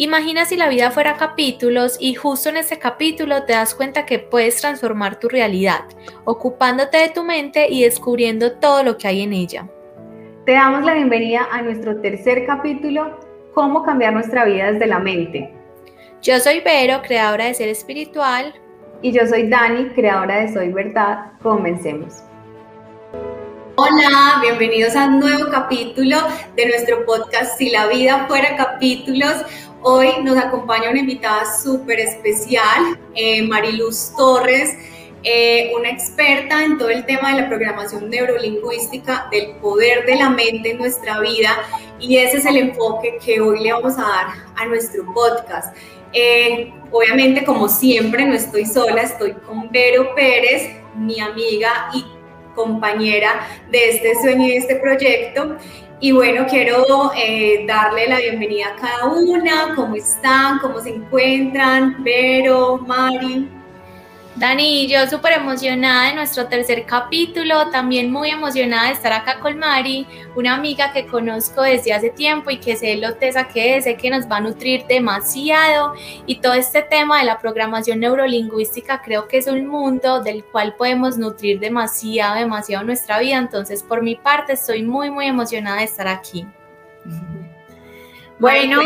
Imagina si la vida fuera capítulos y justo en ese capítulo te das cuenta que puedes transformar tu realidad, ocupándote de tu mente y descubriendo todo lo que hay en ella. Te damos la bienvenida a nuestro tercer capítulo, Cómo cambiar nuestra vida desde la mente. Yo soy Vero, creadora de Ser Espiritual. Y yo soy Dani, creadora de Soy Verdad. Comencemos. Hola, bienvenidos a un nuevo capítulo de nuestro podcast Si la vida fuera capítulos. Hoy nos acompaña una invitada súper especial, eh, Mariluz Torres, eh, una experta en todo el tema de la programación neurolingüística, del poder de la mente en nuestra vida y ese es el enfoque que hoy le vamos a dar a nuestro podcast. Eh, obviamente, como siempre, no estoy sola, estoy con Vero Pérez, mi amiga y compañera de este sueño y de este proyecto. Y bueno, quiero eh, darle la bienvenida a cada una, cómo están, cómo se encuentran, Vero, Mari. Dani, yo súper emocionada de nuestro tercer capítulo, también muy emocionada de estar acá con Mari, una amiga que conozco desde hace tiempo y que sé lo tesa que es, sé que nos va a nutrir demasiado y todo este tema de la programación neurolingüística creo que es un mundo del cual podemos nutrir demasiado, demasiado nuestra vida, entonces por mi parte estoy muy, muy emocionada de estar aquí. Bueno,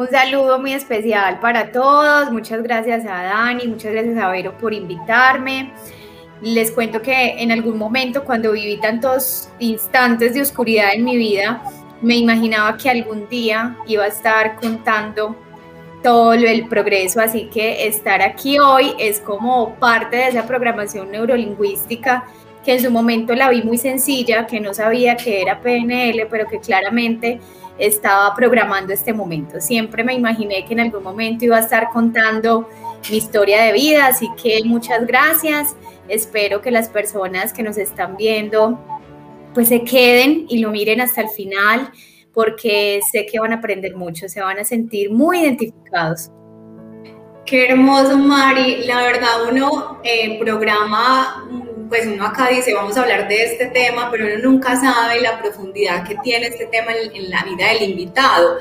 un saludo muy especial para todos. Muchas gracias a Dani, muchas gracias a Vero por invitarme. Les cuento que en algún momento cuando viví tantos instantes de oscuridad en mi vida, me imaginaba que algún día iba a estar contando todo el progreso, así que estar aquí hoy es como parte de esa programación neurolingüística que en su momento la vi muy sencilla, que no sabía que era PNL, pero que claramente estaba programando este momento. Siempre me imaginé que en algún momento iba a estar contando mi historia de vida, así que muchas gracias. Espero que las personas que nos están viendo pues se queden y lo miren hasta el final porque sé que van a aprender mucho, se van a sentir muy identificados. Qué hermoso, Mari. La verdad, uno eh, programa pues uno acá dice, vamos a hablar de este tema, pero uno nunca sabe la profundidad que tiene este tema en, la vida del invitado.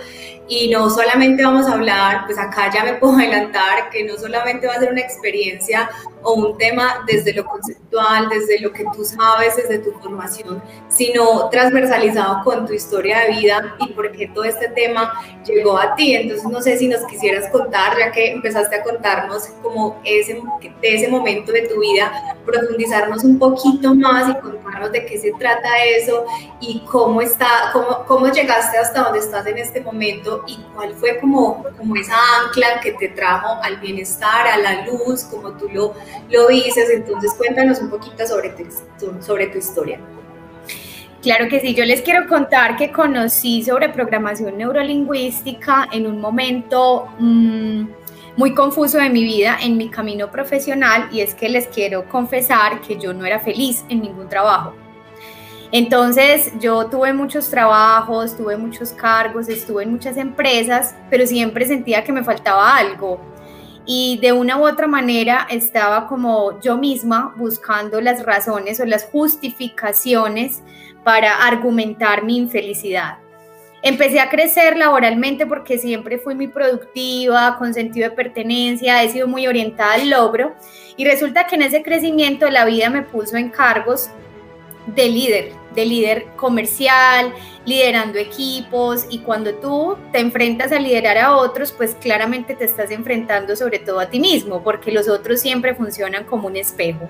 Y no solamente vamos a hablar, pues acá ya me puedo adelantar, que no solamente va a ser una experiencia o un tema desde lo conceptual, desde lo que tú sabes, desde tu formación, sino transversalizado con tu historia de vida y por qué todo este tema llegó a ti. Entonces, no sé si nos quisieras contar, ya que empezaste a contarnos como ese, de ese momento de tu vida, profundizarnos un poquito más y contarnos de qué se trata eso y cómo, está, cómo, cómo llegaste hasta donde estás en este momento y cuál fue como, como esa ancla que te trajo al bienestar, a la luz, como tú lo, lo dices. Entonces cuéntanos un poquito sobre tu, historia. Claro que sí, yo les quiero contar que conocí sobre programación neurolingüística en un momento mm, muy confuso de mi vida, en mi camino profesional, y es que les quiero confesar que yo no era feliz en ningún trabajo. Entonces yo tuve muchos trabajos, tuve muchos cargos, estuve en muchas empresas, pero siempre sentía que me faltaba algo. Y de una u otra manera estaba como yo misma buscando las razones o las justificaciones para argumentar mi infelicidad. Empecé a crecer laboralmente porque siempre fui muy productiva, con sentido de pertenencia, he sido muy orientada al logro y resulta que en ese crecimiento la vida me puso en cargos de líder, de líder comercial, liderando equipos y cuando tú te enfrentas a liderar a otros, pues claramente te estás enfrentando sobre todo a ti mismo, porque los otros siempre funcionan como un espejo.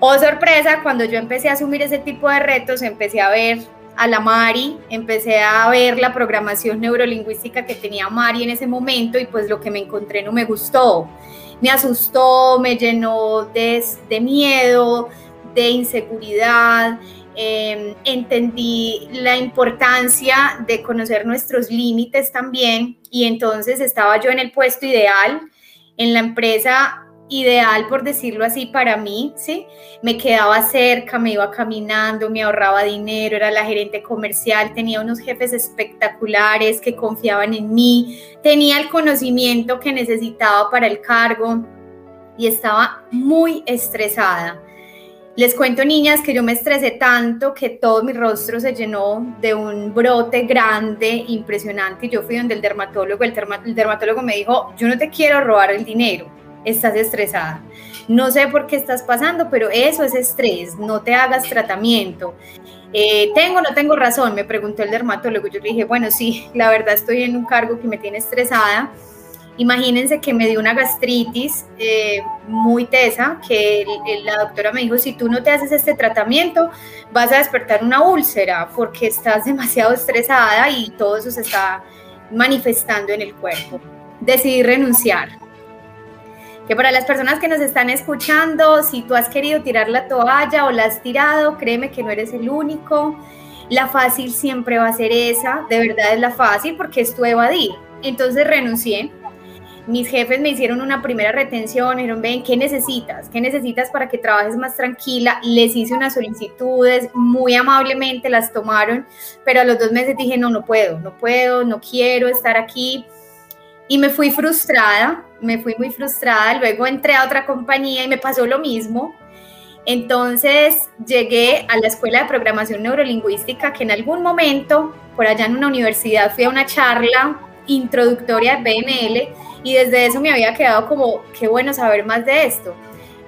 Oh, sorpresa, cuando yo empecé a asumir ese tipo de retos, empecé a ver a la Mari, empecé a ver la programación neurolingüística que tenía Mari en ese momento y pues lo que me encontré no me gustó. Me asustó, me llenó de, de miedo, de inseguridad, em, entendí la importancia de conocer nuestros límites también y entonces estaba yo en el puesto ideal, en la empresa ideal, por decirlo así, para mí, ¿sí? Me quedaba cerca, me iba caminando, me ahorraba dinero, era la gerente comercial, tenía unos jefes espectaculares que confiaban en mí, tenía el conocimiento que necesitaba para el cargo y estaba muy estresada. Les cuento, niñas, que yo me estresé tanto que todo mi rostro se llenó de un brote grande, impresionante. Yo fui donde el dermatólogo, el, el dermatólogo me dijo, yo no te quiero robar el dinero, estás estresada. No sé por qué estás pasando, pero eso es estrés, no te hagas tratamiento. Eh, ¿Tengo no tengo razón? Me preguntó el dermatólogo. Yo le dije, bueno, sí, la verdad estoy en un cargo que me tiene estresada Imagínense que me dio una gastritis eh, muy tesa, que la doctora me dijo, si tú no te haces este tratamiento, vas a despertar una úlcera porque estás demasiado estresada y todo eso se está manifestando en el cuerpo. Decidí renunciar. Que para las personas que nos están escuchando, si tú has querido tirar la toalla o la has tirado, créeme que no eres el único. La fácil siempre va a ser esa, de verdad es la fácil porque es tu evadir. Entonces renuncié mis jefes me hicieron una primera retención, dijeron, ven, ¿qué necesitas? ¿Qué necesitas para que trabajes más tranquila? Les hice unas solicitudes, muy amablemente las tomaron, pero a los dos meses dije, no, no puedo, no puedo, no quiero estar aquí. Y me fui frustrada, me fui muy frustrada, luego entré a otra compañía y me pasó lo mismo. Entonces llegué a la Escuela de Programación Neurolingüística, que en algún momento, por allá en una universidad, fui a una charla introductoria de PNL y desde eso me había quedado como, qué bueno saber más de esto.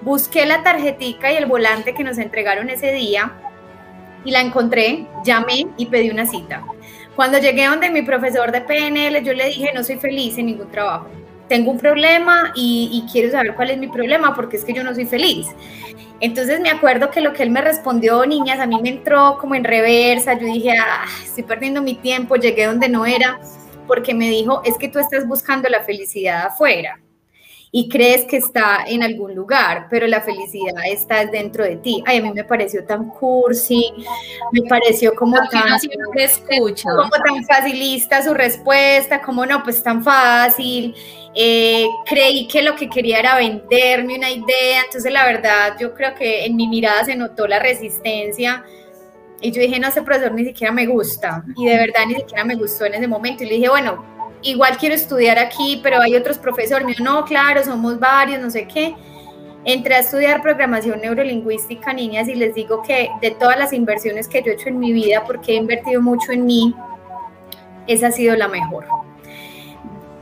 Busqué la tarjetica y el volante que nos entregaron ese día y la encontré, llamé y pedí una cita. Cuando llegué donde mi profesor de PNL, yo le dije, no soy feliz en ningún trabajo. Tengo un problema y, quiero saber cuál es mi problema porque es que yo no soy feliz. Entonces me acuerdo que lo que él me respondió, niñas, a mí me entró como en reversa. Yo dije, ah, estoy perdiendo mi tiempo, llegué donde no era porque me dijo, es que tú estás buscando la felicidad afuera y crees que está en algún lugar, pero la felicidad está dentro de ti. Ay, a mí me pareció tan cursi, me pareció como tan, como tan facilista su respuesta, como no, pues tan fácil. Eh, creí que lo que quería era venderme una idea, entonces la verdad yo creo que en mi mirada se notó la resistencia y yo dije, no, ese profesor ni siquiera me gusta. Y de verdad ni siquiera me gustó en ese momento. Y le dije, bueno, igual quiero estudiar aquí, pero hay otros profesores. Me dijo, no, claro, somos varios, no sé qué. Entré a estudiar programación neurolingüística, niñas, y les digo que de todas las inversiones que yo he hecho en mi vida, porque he invertido mucho en mí, esa ha sido la mejor.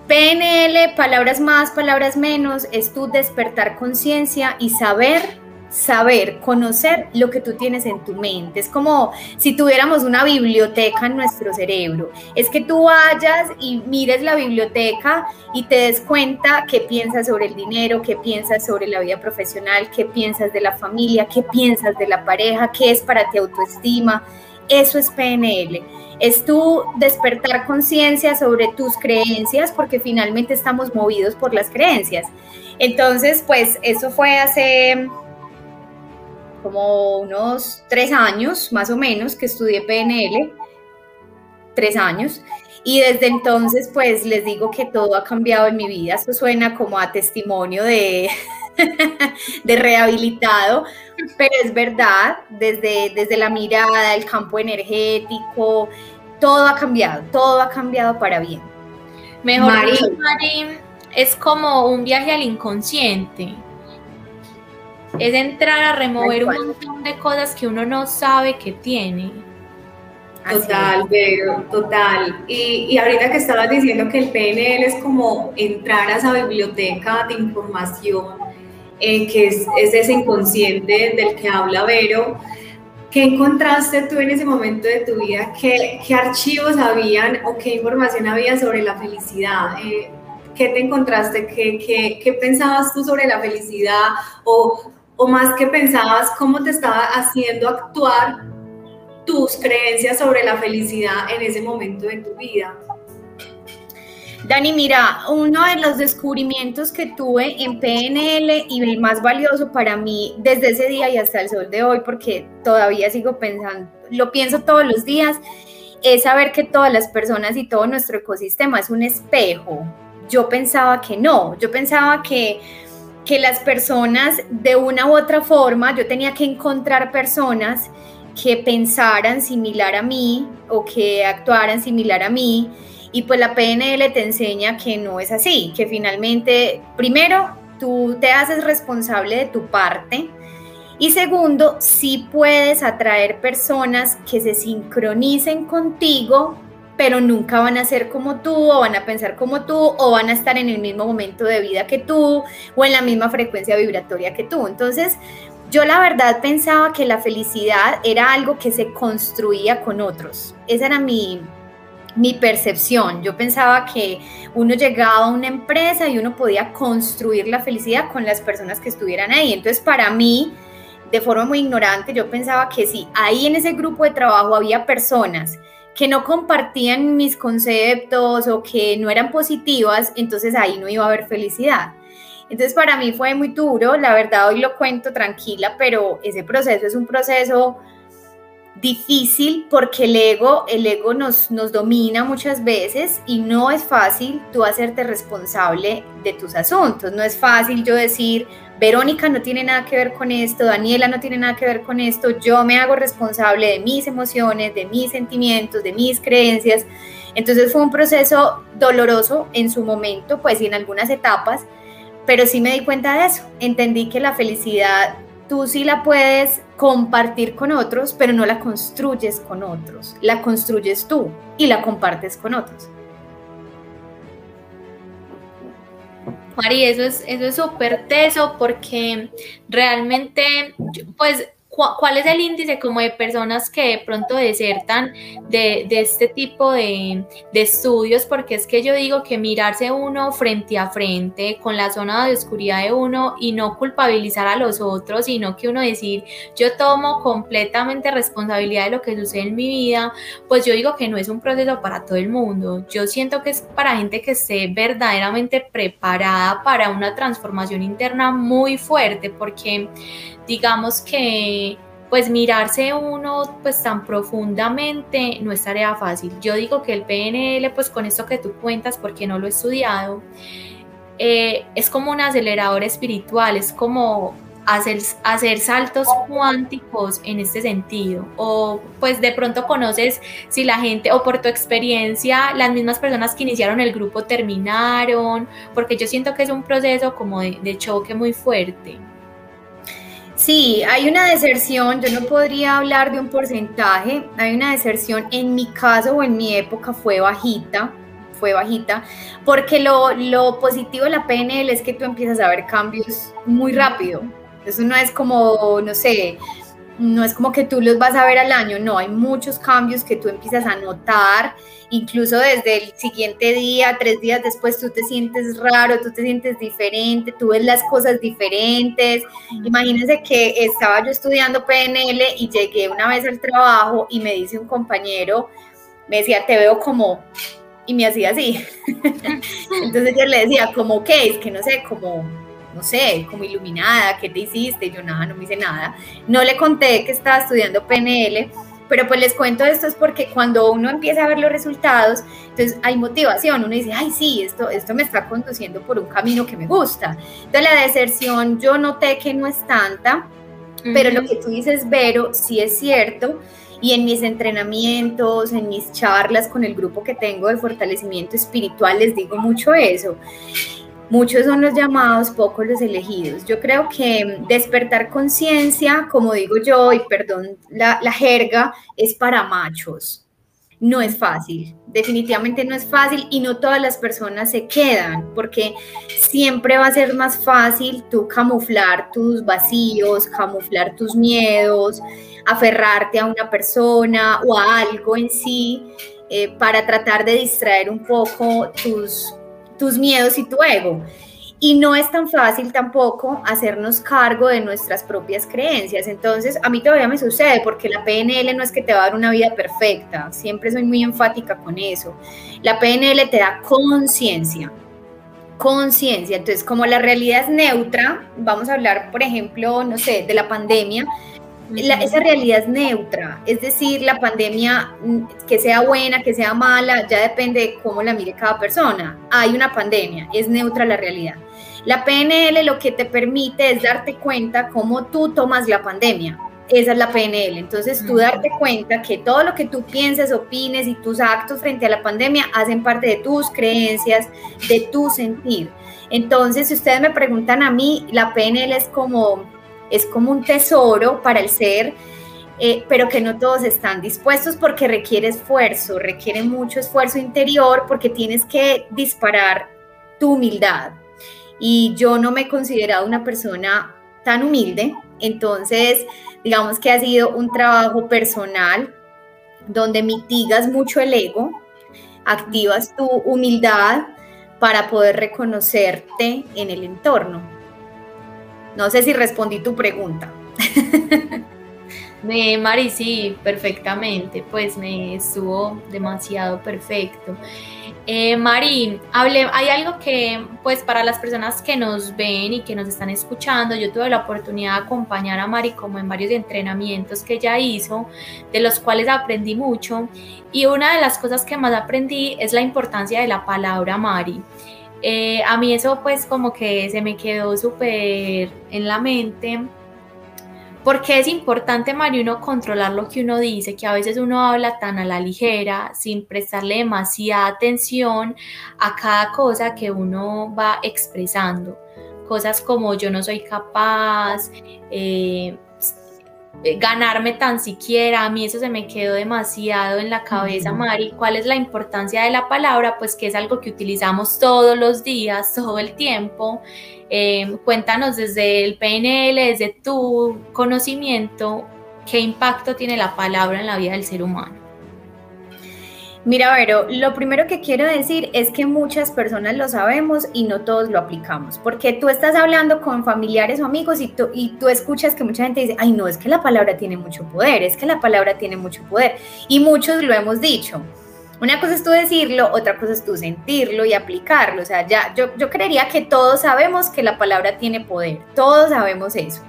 PNL, palabras más, palabras menos, es tu despertar conciencia y saber saber, conocer lo que tú tienes en tu mente. Es como si tuviéramos una biblioteca en nuestro cerebro. Es que tú vayas y mires la biblioteca y te des cuenta qué piensas sobre el dinero, qué piensas sobre la vida profesional, qué piensas de la familia, qué piensas de la pareja, qué es para ti autoestima. Eso es PNL. Es tu despertar conciencia sobre tus creencias porque finalmente estamos movidos por las creencias. Entonces, pues eso fue hace como unos tres años más o menos que estudié PNL, tres años, y desde entonces pues les digo que todo ha cambiado en mi vida, esto suena como a testimonio de, de rehabilitado, pero es verdad, desde, desde la mirada, el campo energético, todo ha cambiado, todo ha cambiado para bien. Mejor dicho, es como un viaje al inconsciente es entrar a remover un montón de cosas que uno no sabe que tiene. Total, pero total. Y, y, ahorita que estabas diciendo que el PNL es como entrar a esa biblioteca de información, eh, que es, es, ese inconsciente del que habla Vero, ¿qué encontraste tú en ese momento de tu vida? ¿Qué, qué archivos habían o qué información había sobre la felicidad? Eh, ¿Qué te encontraste? ¿Qué, qué, ¿Qué pensabas tú sobre la felicidad? ¿O o más que pensabas cómo te estaba haciendo actuar tus creencias sobre la felicidad en ese momento de tu vida. Dani, mira, uno de los descubrimientos que tuve en PNL y el más valioso para mí desde ese día y hasta el sol de hoy, porque todavía sigo pensando, lo pienso todos los días, es saber que todas las personas y todo nuestro ecosistema es un espejo. Yo pensaba que no, yo pensaba que que las personas de una u otra forma, yo tenía que encontrar personas que pensaran similar a mí o que actuaran similar a mí. Y pues la PNL te enseña que no es así, que finalmente, primero, tú te haces responsable de tu parte Y segundo, si puedes atraer personas que se sincronicen contigo, pero nunca van a ser como tú, o van a pensar como tú, o van a estar en el mismo momento de vida que tú, o en la misma frecuencia vibratoria que tú. Entonces, yo la verdad pensaba que la felicidad era algo que se construía con otros. Esa era mi, mi percepción. Yo pensaba que uno llegaba a una empresa y uno podía construir la felicidad con las personas que estuvieran ahí. Entonces, para mí, de forma muy ignorante, yo pensaba que si ahí en ese grupo de trabajo había personas que no compartían mis conceptos o que no eran positivas, entonces ahí no iba a haber felicidad. Entonces para mí fue muy duro, la verdad hoy lo cuento tranquila, pero ese proceso es un proceso difícil porque el ego, el ego nos, nos domina muchas veces y no es fácil tú hacerte responsable de tus asuntos. No es fácil yo decir, Verónica no tiene nada que ver con esto, Daniela no tiene nada que ver con esto, yo me hago responsable de mis emociones, de mis sentimientos, de mis creencias. Entonces fue un proceso doloroso en su momento, pues y en algunas etapas, pero sí me di cuenta de eso. Entendí que la felicidad tú sí la puedes compartir con otros, pero no la construyes con otros. La construyes tú y la compartes con otros. Mari, eso es eso es súper teso porque realmente, pues ¿Cuál es el índice como de personas que de pronto desertan de, este tipo de, de, estudios? Porque es que yo digo que mirarse uno frente a frente con la zona de oscuridad de uno y no culpabilizar a los otros, sino que uno decir, yo tomo completamente responsabilidad de lo que sucede en mi vida, pues yo digo que no es un proceso para todo el mundo. Yo siento que es para gente que esté verdaderamente preparada para una transformación interna muy fuerte, porque digamos que pues mirarse uno pues tan profundamente no es tarea fácil. Yo digo que el PNL pues con esto que tú cuentas porque no lo he estudiado, eh, es como un acelerador espiritual, es como hacer, hacer saltos cuánticos en este sentido. O pues de pronto conoces si la gente o por tu experiencia las mismas personas que iniciaron el grupo terminaron, porque yo siento que es un proceso como de choque muy fuerte. Sí, hay una deserción, yo no podría hablar de un porcentaje, hay una deserción, en mi caso o en mi época fue bajita, fue bajita, porque lo, lo positivo de la PNL es que tú empiezas a ver cambios muy rápido, eso no es como, no sé, no es como que tú los vas a ver al año, no, hay muchos cambios que tú empiezas a notar, incluso desde el siguiente día, tres días después, tú te sientes raro, tú te sientes diferente, tú ves las cosas diferentes. Imagínense que estaba yo estudiando PNL y llegué una vez al trabajo y me dice un compañero, me decía, te veo como, y me hacía así. Entonces yo le decía, como qué, es que no sé, como no sé, como iluminada, ¿qué te hiciste? Yo nada, no me hice nada. No le conté que estaba estudiando PNL, pero pues les cuento esto es porque cuando uno empieza a ver los resultados, entonces hay motivación, uno dice, ay, sí, esto, esto me está conduciendo por un camino que me gusta. Entonces la deserción yo noté que no es tanta, pero lo que tú dices, Vero, sí es cierto. Y en mis entrenamientos, en mis charlas con el grupo que tengo de fortalecimiento espiritual, les digo mucho eso. Muchos son los llamados, pocos los elegidos. Yo creo que despertar conciencia, como digo yo, y perdón la, la, jerga, es para machos. No es fácil, definitivamente no es fácil y no todas las personas se quedan, porque siempre va a ser más fácil tú camuflar tus vacíos, camuflar tus miedos, aferrarte a una persona o a algo en sí eh, para tratar de distraer un poco tus tus miedos y tu ego. Y no es tan fácil tampoco hacernos cargo de nuestras propias creencias. Entonces, a mí todavía me sucede porque la PNL no es que te va a dar una vida perfecta. Siempre soy muy enfática con eso. La PNL te da conciencia. Conciencia. Entonces, como la realidad es neutra, vamos a hablar, por ejemplo, no sé, de la pandemia esa realidad es neutra, es decir, la pandemia, mm, que sea buena, que sea mala, ya depende de cómo la mire cada persona. Hay una pandemia, es neutra la realidad. La PNL lo que te permite es darte cuenta cómo tú tomas la pandemia. Esa es la PNL. Entonces, tú darte cuenta que todo lo que tú pienses, opines y tus actos frente a la pandemia hacen parte de tus creencias, de tu sentir. Entonces, si ustedes me preguntan a mí, la PNL es como es como un tesoro para el ser, eh, pero que no todos están dispuestos porque requiere esfuerzo, requiere mucho esfuerzo interior porque tienes que disparar tu humildad. Y yo no me he considerado una persona tan humilde, entonces digamos que ha sido un trabajo personal donde mitigas mucho el ego, activas tu humildad para poder reconocerte en el entorno. No sé si respondí tu pregunta. Me, Mari, sí, perfectamente, pues me estuvo demasiado perfecto. Eh, Mari, hay algo que, pues para las personas que nos ven y que nos están escuchando, yo tuve la oportunidad de acompañar a Mari como en varios entrenamientos que ella hizo, de los cuales aprendí mucho. Y una de las cosas que más aprendí es la importancia de la palabra Mari. Eh, a mí eso pues como que se me quedó súper en la mente porque es importante, Mario, controlar lo que uno dice, que a veces uno habla tan a la ligera, sin prestarle demasiada atención a cada cosa que uno va expresando. Cosas como yo no soy capaz, eh, ganarme tan siquiera, a mí eso se me quedó demasiado en la cabeza, Mari. ¿Cuál es la importancia de la palabra? Pues que es algo que utilizamos todos los días, todo el tiempo. Eh, cuéntanos desde el PNL, desde tu conocimiento, qué impacto tiene la palabra en la vida del ser humano. Mira, Vero, lo primero que quiero decir es que muchas personas lo sabemos y no todos lo aplicamos, porque tú estás hablando con familiares o amigos y tú, y tú escuchas que mucha gente dice, ay, no, es que la palabra tiene mucho poder, es que la palabra tiene mucho poder, y muchos lo hemos dicho. Una cosa es tú decirlo, otra cosa es tú sentirlo y aplicarlo. O sea, ya yo, yo creería que todos sabemos que la palabra tiene poder, todos sabemos eso,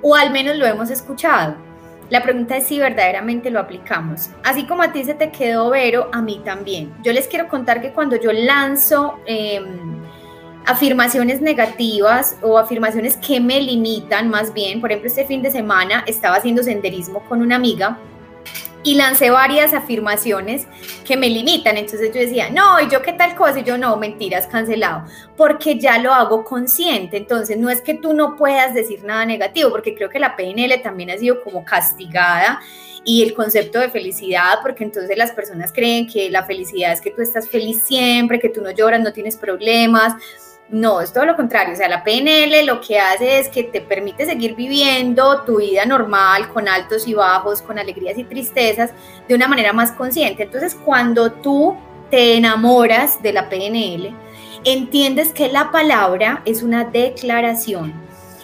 o al menos lo hemos escuchado. La pregunta es si verdaderamente lo aplicamos. Así como a ti se te quedó Vero, a mí también. Yo les quiero contar que cuando yo lanzo em, afirmaciones negativas o afirmaciones que me limitan más bien, por ejemplo, este fin de semana estaba haciendo senderismo con una amiga y lancé varias afirmaciones que me limitan. Entonces yo decía, no, ¿y yo qué tal cosa? Y yo no, mentiras, cancelado, porque ya lo hago consciente. Entonces no es que tú no puedas decir nada negativo, porque creo que la PNL también ha sido como castigada y el concepto de felicidad, porque entonces las personas creen que la felicidad es que tú estás feliz siempre, que tú no lloras, no tienes problemas no, es todo lo contrario. O sea, la PNL lo que hace es que te permite seguir viviendo tu vida normal, con altos y bajos, con alegrías y tristezas, de una manera más consciente. Entonces, cuando tú te enamoras de la PNL, entiendes que la palabra es una declaración.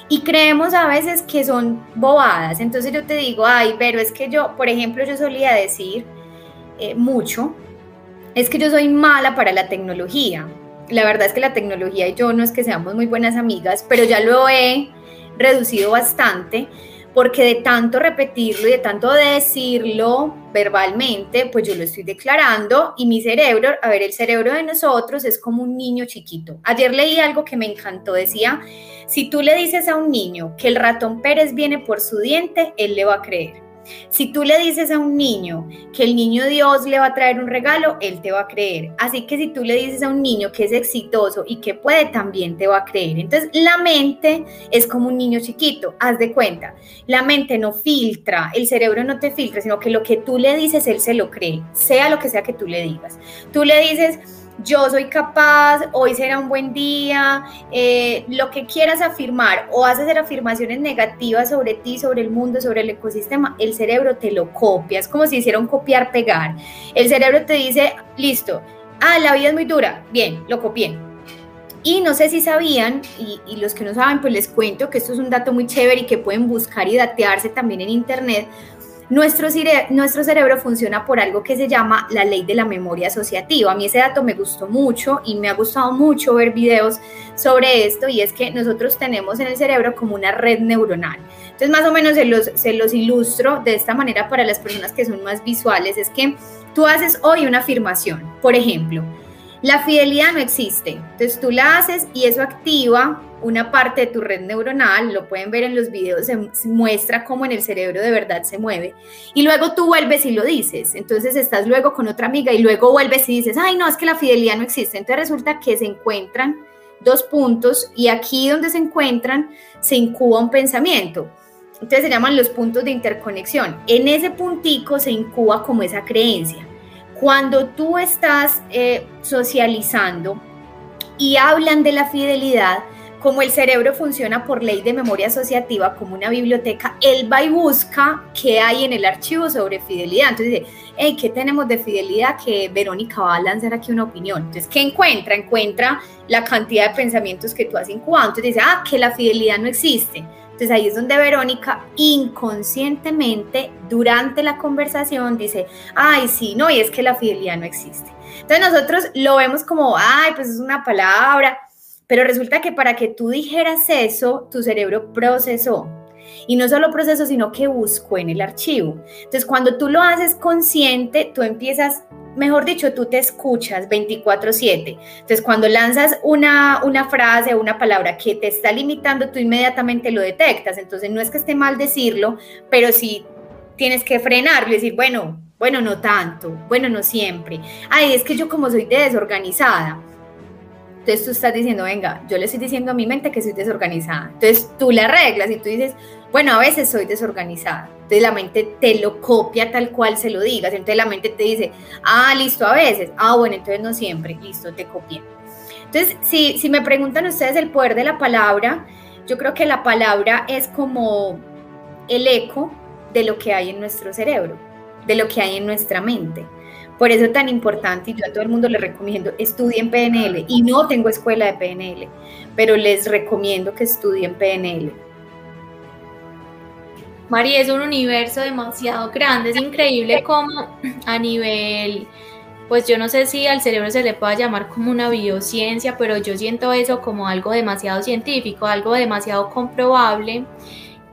Y creemos a veces que son bobadas. Entonces yo te digo, ay, pero es que yo, por ejemplo, yo solía decir eh, mucho, es que yo soy mala para la tecnología la verdad es que la tecnología y yo no es que seamos muy buenas amigas, pero ya lo he reducido bastante porque de tanto repetirlo y de tanto decirlo verbalmente, pues yo lo estoy declarando y mi cerebro, a ver, el cerebro de nosotros es como un niño chiquito. Ayer leí algo que me encantó, decía, si tú le dices a un niño que el ratón Pérez viene por su diente, él le va a creer. Si tú le dices a un niño que el niño Dios le va a traer un regalo, él te va a creer. Así que si tú le dices a un niño que es exitoso y que puede, también te va a creer. Entonces, la mente es como un niño chiquito, haz de cuenta. La mente no filtra, el cerebro no te filtra, sino que lo que tú le dices, él se lo cree, sea lo que sea que tú le digas. Tú le dices, yo soy capaz, hoy será un buen día, eh, lo que quieras afirmar o haces hacer afirmaciones negativas sobre ti, sobre el mundo, sobre el ecosistema, el cerebro te lo copia, es como si hiciera un copiar-pegar. El cerebro te dice, listo, ah, la vida es muy dura, bien, lo copié. Y no sé si sabían, y, y los que no saben, pues les cuento que esto es un dato muy chévere y que pueden buscar y datearse también en internet nuestro, nuestro cerebro funciona por algo que se llama la ley de la memoria asociativa. A mí ese dato me gustó mucho y me ha gustado mucho ver videos sobre esto y es que nosotros tenemos en el cerebro como una red neuronal. Entonces más o menos se los, se los ilustro de esta manera para las personas que son más visuales. Es que tú haces hoy una afirmación, por ejemplo, la fidelidad no existe. Entonces tú la haces y eso activa una parte de tu red neuronal, lo pueden ver en los videos, se, muestra cómo en el cerebro de verdad se mueve. Y luego tú vuelves y lo dices. Entonces estás luego con otra amiga y luego vuelves y dices, ay, no, es que la fidelidad no existe. Entonces resulta que se encuentran dos puntos y aquí donde se encuentran se incuba un pensamiento. Entonces se llaman los puntos de interconexión. En ese puntico se incuba como esa creencia. Cuando tú estás eh, socializando y hablan de la fidelidad, como el cerebro funciona por ley de memoria asociativa como una biblioteca, él va y busca qué hay en el archivo sobre fidelidad. Entonces dice, hey, ¿qué tenemos de fidelidad? Que Verónica va a lanzar aquí una opinión. Entonces, ¿qué encuentra? Encuentra la cantidad de pensamientos que tú has incubado. Entonces dice, ah, que la fidelidad no existe. Entonces ahí es donde Verónica inconscientemente durante la conversación dice, ay, sí, no, y es que la fidelidad no existe. Entonces nosotros lo vemos como, ay, pues es una palabra, pero resulta que para que tú dijeras eso, tu cerebro procesó. Y no solo procesó, sino que buscó en el archivo. Entonces, cuando tú lo haces consciente, tú empiezas, mejor dicho, tú te escuchas 24/7. Entonces, cuando lanzas una, una frase o una palabra que te está limitando, tú inmediatamente lo detectas. Entonces, no es que esté mal decirlo, pero sí tienes que frenarlo y decir, bueno, bueno, no tanto, bueno, no siempre. Ay, es que yo como soy desorganizada entonces tú estás diciendo, venga, yo le estoy diciendo a mi mente que soy desorganizada. Entonces tú le arreglas y tú dices, bueno, a veces soy desorganizada. Entonces la mente te lo copia tal cual se lo digas. Entonces la mente te dice, ah, listo, a veces. Ah, bueno, entonces no siempre. Listo, te copia. Entonces, si, si me preguntan ustedes el poder de la palabra, yo creo que la palabra es como el eco de lo que hay en nuestro cerebro, de lo que hay en nuestra mente. Por eso es tan importante y yo a todo el mundo le recomiendo, estudien PNL y no tengo escuela de PNL, pero les recomiendo que estudien PNL. María, es un universo demasiado grande, es increíble como a nivel, pues yo no sé si al cerebro se le pueda llamar como una biociencia, pero yo siento eso como algo demasiado científico, algo demasiado comprobable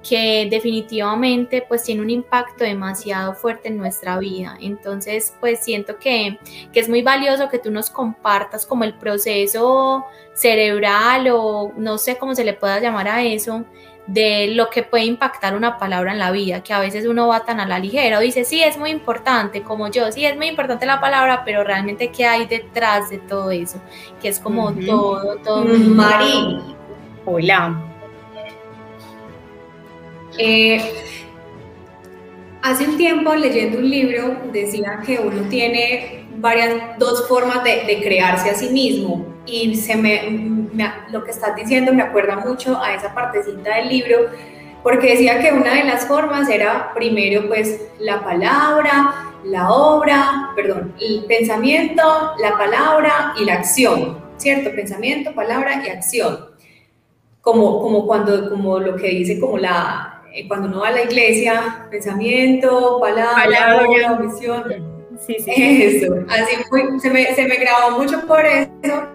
que definitivamente pues tiene un impacto demasiado fuerte en nuestra vida. Entonces pues siento que, es muy valioso que tú nos compartas como el proceso cerebral o no sé cómo se le pueda llamar a eso, de lo que puede impactar una palabra en la vida, que a veces uno va tan a la ligera o dice, sí, es muy importante, como yo, sí, es muy importante la palabra, pero realmente qué hay detrás de todo eso, que es como todo, todo. Mari, hola. Eh, hace un tiempo leyendo un libro decía que uno tiene varias, dos formas de, crearse a sí mismo y se me, lo que estás diciendo me acuerda mucho a esa partecita del libro porque decía que una de las formas era primero pues la palabra, la obra, perdón, el pensamiento, la palabra y la acción, ¿cierto? Pensamiento, palabra y acción. Como, como cuando, como lo que dice como la, eh, cuando uno va a la iglesia, pensamiento, palabra, misión. Sí, sí. Eso, así se, me, se me grabó mucho por eso.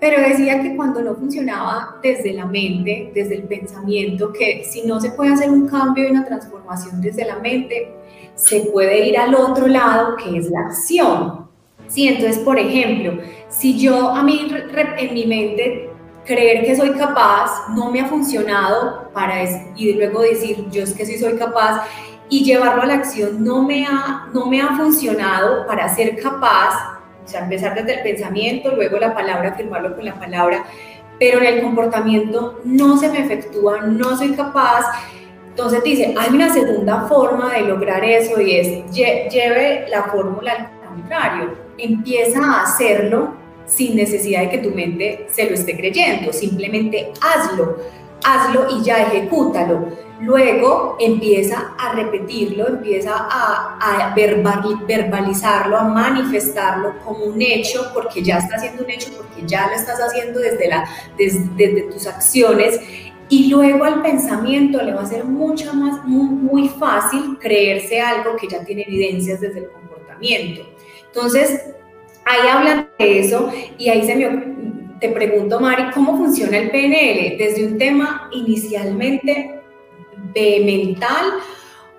Pero decía que cuando no funcionaba desde la mente, desde el pensamiento, que si no se puede hacer un cambio y una transformación desde la mente, se puede ir al otro lado, que es la acción. Sí, entonces, por ejemplo, si yo a mí en mi mente creer que soy capaz no me ha funcionado para y luego decir yo es que sí soy capaz y llevarlo a la acción no me ha, no me ha funcionado para ser capaz, o sea, empezar desde el pensamiento, luego la palabra, firmarlo con la palabra, pero en el comportamiento no se me efectúa, no soy capaz. Entonces dice, hay una segunda forma de lograr eso y es lleve la fórmula al contrario, empieza a hacerlo sin necesidad de que tu mente se lo esté creyendo, simplemente hazlo, hazlo y ya ejecútalo. Luego empieza a repetirlo, empieza a, verbalizarlo, a manifestarlo como un hecho, porque ya está haciendo un hecho, porque ya lo estás haciendo desde, tus acciones. Y luego al pensamiento le va a ser mucho más, muy fácil creerse algo que ya tiene evidencias desde el comportamiento. Entonces, Ahí hablan de eso y ahí se me, te pregunto, Mari, ¿cómo funciona el PNL? Desde un tema inicialmente mental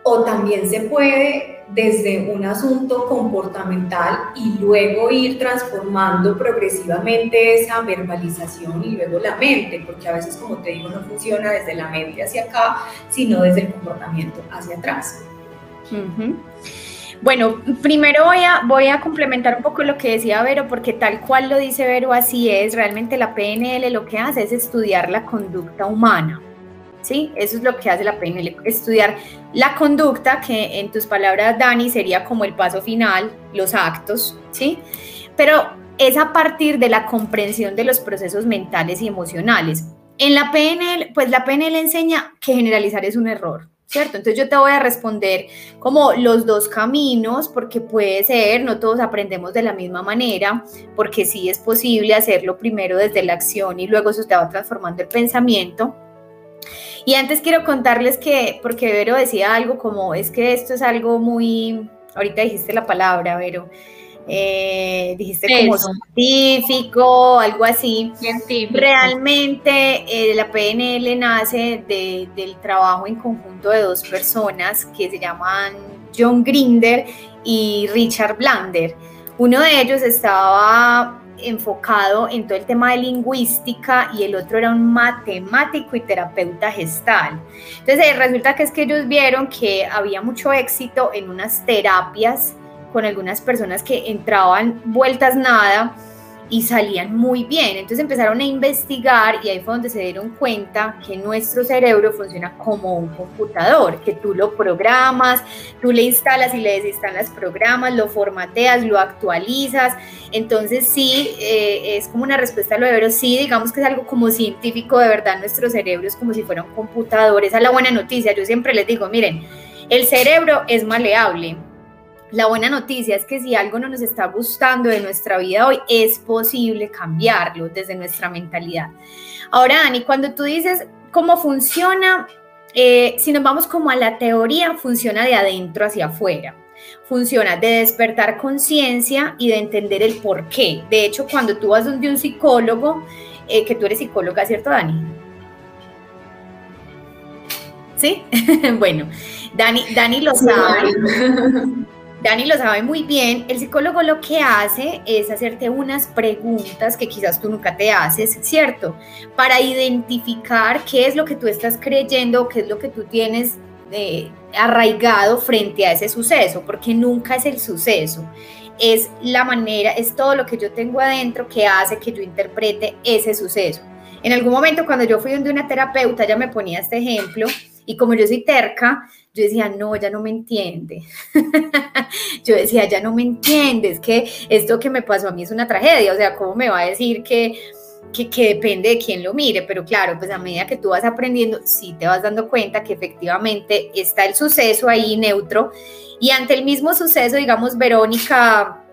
o también se puede desde un asunto comportamental y luego ir transformando progresivamente esa verbalización y luego la mente, porque a veces, como te digo, no funciona desde la mente hacia acá, sino desde el comportamiento hacia atrás. Bueno, primero voy a, voy a complementar un poco lo que decía Vero, porque tal cual lo dice Vero, así es. Realmente la PNL lo que hace es estudiar la conducta humana. ¿Sí? Eso es lo que hace la PNL, estudiar la conducta, que en tus palabras, Dani, sería como el paso final, los actos, ¿sí? Pero es a partir de la comprensión de los procesos mentales y emocionales. En la PNL, pues la PNL enseña que generalizar es un error, ¿cierto? Entonces yo te voy a responder como los dos caminos, porque puede ser, no todos aprendemos de la misma manera, porque sí es posible hacerlo primero desde la acción y luego eso te va transformando el pensamiento. Y antes quiero contarles que, porque Vero decía algo como, es que esto es algo muy, ahorita dijiste la palabra, Vero, eh, dijiste como científico, algo así. Científico. Realmente eh, la PNL nace del trabajo en conjunto de dos personas que se llaman John Grinder y Richard Blander. Uno de ellos estaba enfocado en todo el tema de lingüística y el otro era un matemático y terapeuta gestal. Entonces resulta que es que ellos vieron que había mucho éxito en unas terapias con algunas personas que entraban vueltas nada y salían muy bien. Entonces empezaron a investigar y ahí fue donde se dieron cuenta que nuestro cerebro funciona como un computador, que tú lo programas, tú le instalas y le desinstalas programas, lo formateas, lo actualizas. Entonces sí, eh, es como una respuesta a lo de pero sí, digamos que es algo como científico, de verdad nuestro cerebro es como si fuera un computador. Esa es la buena noticia. Yo siempre les digo, miren, el cerebro es maleable la buena noticia es que si algo no nos está gustando de nuestra vida hoy, es posible cambiarlo desde nuestra mentalidad. Ahora, Dani, cuando tú dices cómo funciona, eh, si nos vamos como a la teoría, funciona de adentro hacia afuera. Funciona de despertar conciencia y de entender el por qué. De hecho, cuando tú vas donde un psicólogo, eh, que tú eres psicóloga, ¿cierto, Dani? ¿Sí? bueno, Dani, Dani lo sabe. Dani lo sabe muy bien, el psicólogo lo que hace es hacerte unas preguntas que quizás tú nunca te haces, ¿cierto? Para identificar qué es lo que tú estás creyendo, qué es lo que tú tienes eh, arraigado frente a ese suceso, porque nunca es el suceso, es la manera, es todo lo que yo tengo adentro que hace que yo interprete ese suceso. En algún momento cuando yo fui donde una terapeuta, ya me ponía este ejemplo, y como yo soy terca, yo decía, no, ya no me entiende. yo decía, ya no me entiende, es que esto que me pasó a mí es una tragedia, o sea, ¿cómo me va a decir que, que, que, depende de quién lo mire? Pero claro, pues a medida que tú vas aprendiendo, sí te vas dando cuenta que efectivamente está el suceso ahí neutro y ante el mismo suceso, digamos, Verónica,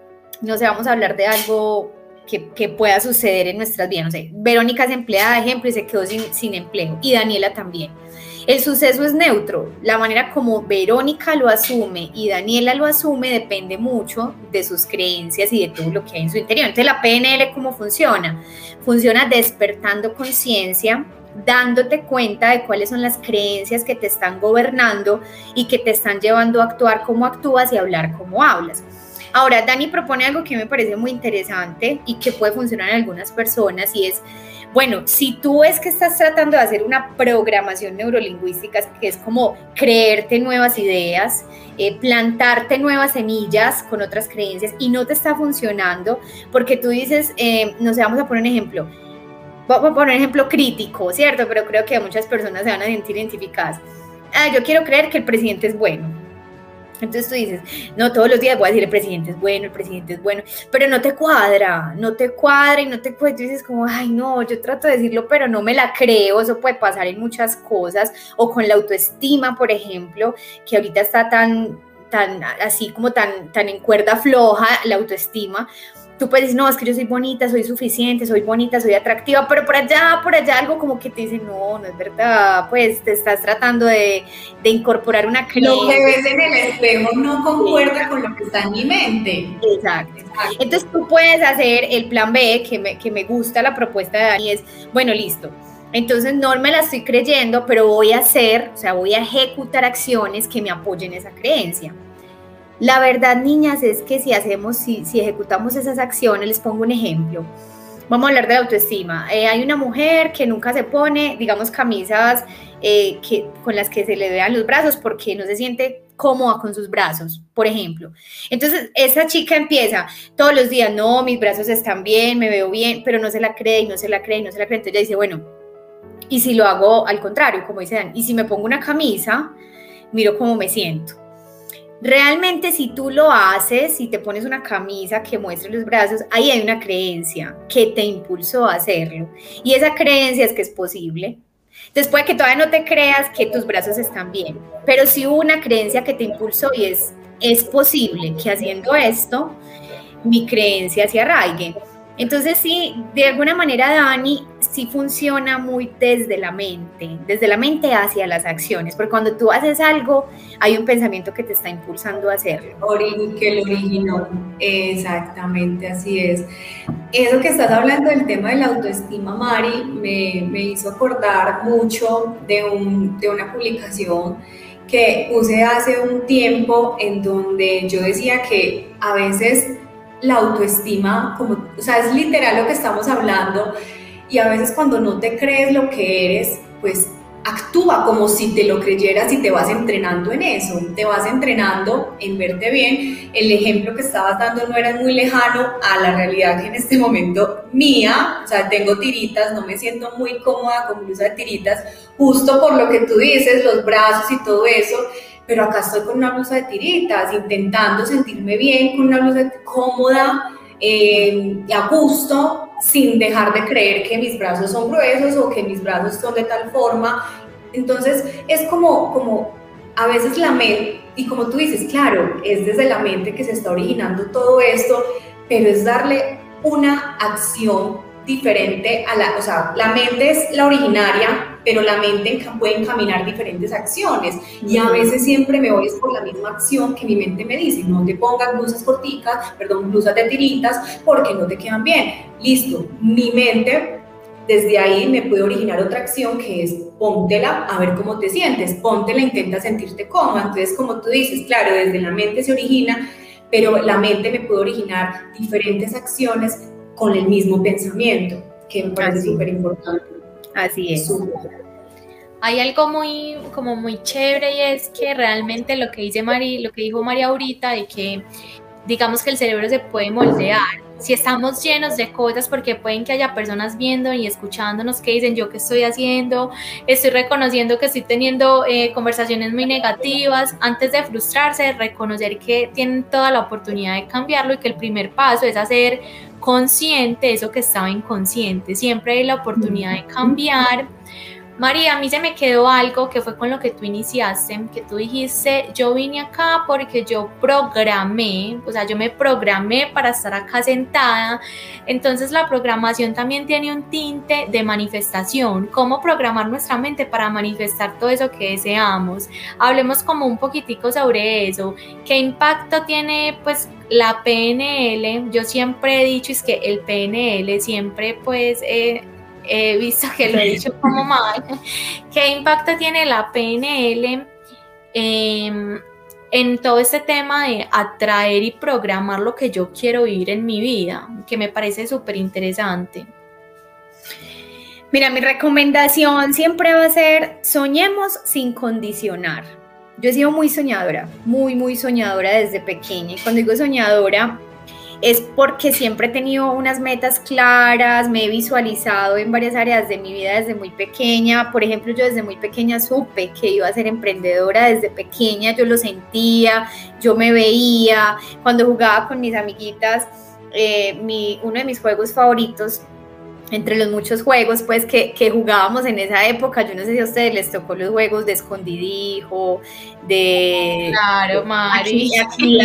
no sé, vamos a hablar de algo que, que, pueda suceder en nuestras vidas. No sé, Verónica es empleada, de ejemplo, y se quedó sin, sin empleo, y Daniela también. El suceso es neutro. La manera como Verónica lo asume y Daniela lo asume depende mucho de sus creencias y de todo lo que hay en su interior. Entonces, la PNL, ¿cómo funciona? Funciona despertando conciencia, dándote cuenta de cuáles son las creencias que te están gobernando y que te están llevando a actuar como actúas y hablar como hablas. Ahora, Dani propone algo que me parece muy interesante y que puede funcionar en algunas personas y es bueno, si tú es que estás tratando de hacer una programación neurolingüística, que es como creerte nuevas ideas, eh, plantarte nuevas semillas con otras creencias y no te está funcionando, porque tú dices, eh, no sé, vamos a poner un ejemplo, voy a poner un ejemplo crítico, ¿cierto? Pero creo que muchas personas se van a sentir identificadas. Ah, yo quiero creer que el presidente es bueno entonces tú dices, no, todos los días voy a decir el presidente es bueno, el presidente es bueno, pero no te cuadra, no te cuadra y no te cuadra. Tú dices como, ay, no, yo trato de decirlo, pero no me la creo. Eso puede pasar en muchas cosas. O con la autoestima, por ejemplo, que ahorita está tan, tan, así como tan, tan en cuerda floja la autoestima tú puedes decir, no, es que yo soy bonita, soy suficiente, soy bonita, soy atractiva, pero por allá, por allá algo como que te dice, no, no es verdad, pues te estás tratando de, de incorporar una creencia. Lo que ves en el espejo no concuerda con lo que está en mi mente. Exacto. Entonces tú puedes hacer el plan B, que me, que me gusta la propuesta de Dani, es, bueno, listo. Entonces no me la estoy creyendo, pero voy a hacer, o sea, voy a ejecutar acciones que me apoyen esa creencia. La verdad, niñas, es que si hacemos, si, si ejecutamos esas acciones, les pongo un ejemplo. Vamos a hablar de la autoestima. Eh, hay una mujer que nunca se pone, digamos, camisas eh, que, con las que se le vean los brazos porque no se siente cómoda con sus brazos, por ejemplo. Entonces, esa chica empieza todos los días, no, mis brazos están bien, me veo bien, pero no se la cree y no se la cree y no se la cree. Entonces ella dice, bueno, y si lo hago al contrario, como dicen, y si me pongo una camisa, miro cómo me siento. Realmente si tú lo haces, si te pones una camisa que muestre los brazos, ahí hay una creencia que te impulsó a hacerlo. Y esa creencia es que es posible. Después que todavía no te creas que tus brazos están bien, pero sí hubo una creencia que te impulsó y es, es posible que haciendo esto, mi creencia se arraigue. Entonces sí, de alguna manera Dani sí funciona muy desde la mente, desde la mente hacia las acciones, porque cuando tú haces algo hay un pensamiento que te está impulsando a hacerlo. Que lo originó, exactamente, así es. Eso que estás hablando del tema de la autoestima, Mari, me, me hizo acordar mucho de, un, de una publicación que puse hace un tiempo en donde yo decía que a veces la autoestima, como, o sea, es literal lo que estamos hablando, y a veces cuando no te crees lo que eres, pues actúa como si te lo creyeras y te vas entrenando en eso, te vas entrenando en verte bien. El ejemplo que estabas dando no era muy lejano a la realidad que en este momento mía, o sea, tengo tiritas, no me siento muy cómoda con blusa de tiritas, justo por lo que tú dices, los brazos y todo eso, pero acá estoy con una blusa de tiritas, intentando sentirme bien, con una blusa cómoda eh, y a gusto, sin dejar de creer que mis brazos son gruesos o que mis brazos son de tal forma. Entonces es como, como a veces la mente, y como tú dices, claro, es desde la mente que se está originando todo esto, pero es darle una acción diferente a la, o sea, la mente es la originaria, pero la mente puede encaminar diferentes acciones y a veces siempre me voy por la misma acción que mi mente me dice, no te pongas blusas corticas, perdón, blusas de tiritas porque no te quedan bien. Listo, mi mente desde ahí me puede originar otra acción que es póntela a ver cómo te sientes, póntela, intenta sentirte cómoda. Entonces, como tú dices, claro, desde la mente se origina, pero la mente me puede originar diferentes acciones con el mismo pensamiento, que me parece súper importante. Así es. Hay algo muy, como muy chévere y es que realmente lo que dice Mari, lo que dijo María ahorita, de que digamos que el cerebro se puede moldear. Si estamos llenos de cosas, porque pueden que haya personas viendo y escuchándonos que dicen yo qué estoy haciendo, estoy reconociendo que estoy teniendo eh, conversaciones muy negativas, antes de frustrarse, reconocer que tienen toda la oportunidad de cambiarlo y que el primer paso es hacer consciente eso que estaba inconsciente. Siempre hay la oportunidad de cambiar. María, a mí se me quedó algo que fue con lo que tú iniciaste, que tú dijiste, yo vine acá porque yo programé, o sea, yo me programé para estar acá sentada. Entonces la programación también tiene un tinte de manifestación, cómo programar nuestra mente para manifestar todo eso que deseamos. Hablemos como un poquitico sobre eso, qué impacto tiene pues la PNL, yo siempre he dicho es que el PNL siempre pues eh, he visto que lo he dicho como mal, ¿qué impacto tiene la PNL em, en todo este tema de atraer y programar lo que yo quiero vivir en mi vida? Que me parece súper interesante. Mira, mi recomendación siempre va a ser soñemos sin condicionar. Yo he sido muy soñadora, muy, muy soñadora desde pequeña. Y cuando digo soñadora, es porque siempre he tenido unas metas claras, me he visualizado en varias áreas de mi vida desde muy pequeña. Por ejemplo, yo desde muy pequeña supe que iba a ser emprendedora, desde pequeña yo lo sentía, yo me veía. Cuando jugaba con mis amiguitas, eh, uno de mis juegos favoritos entre los muchos juegos pues que, jugábamos en esa época, yo no sé si a ustedes les tocó los juegos de escondidijo, de... Claro, Mari. Aquí,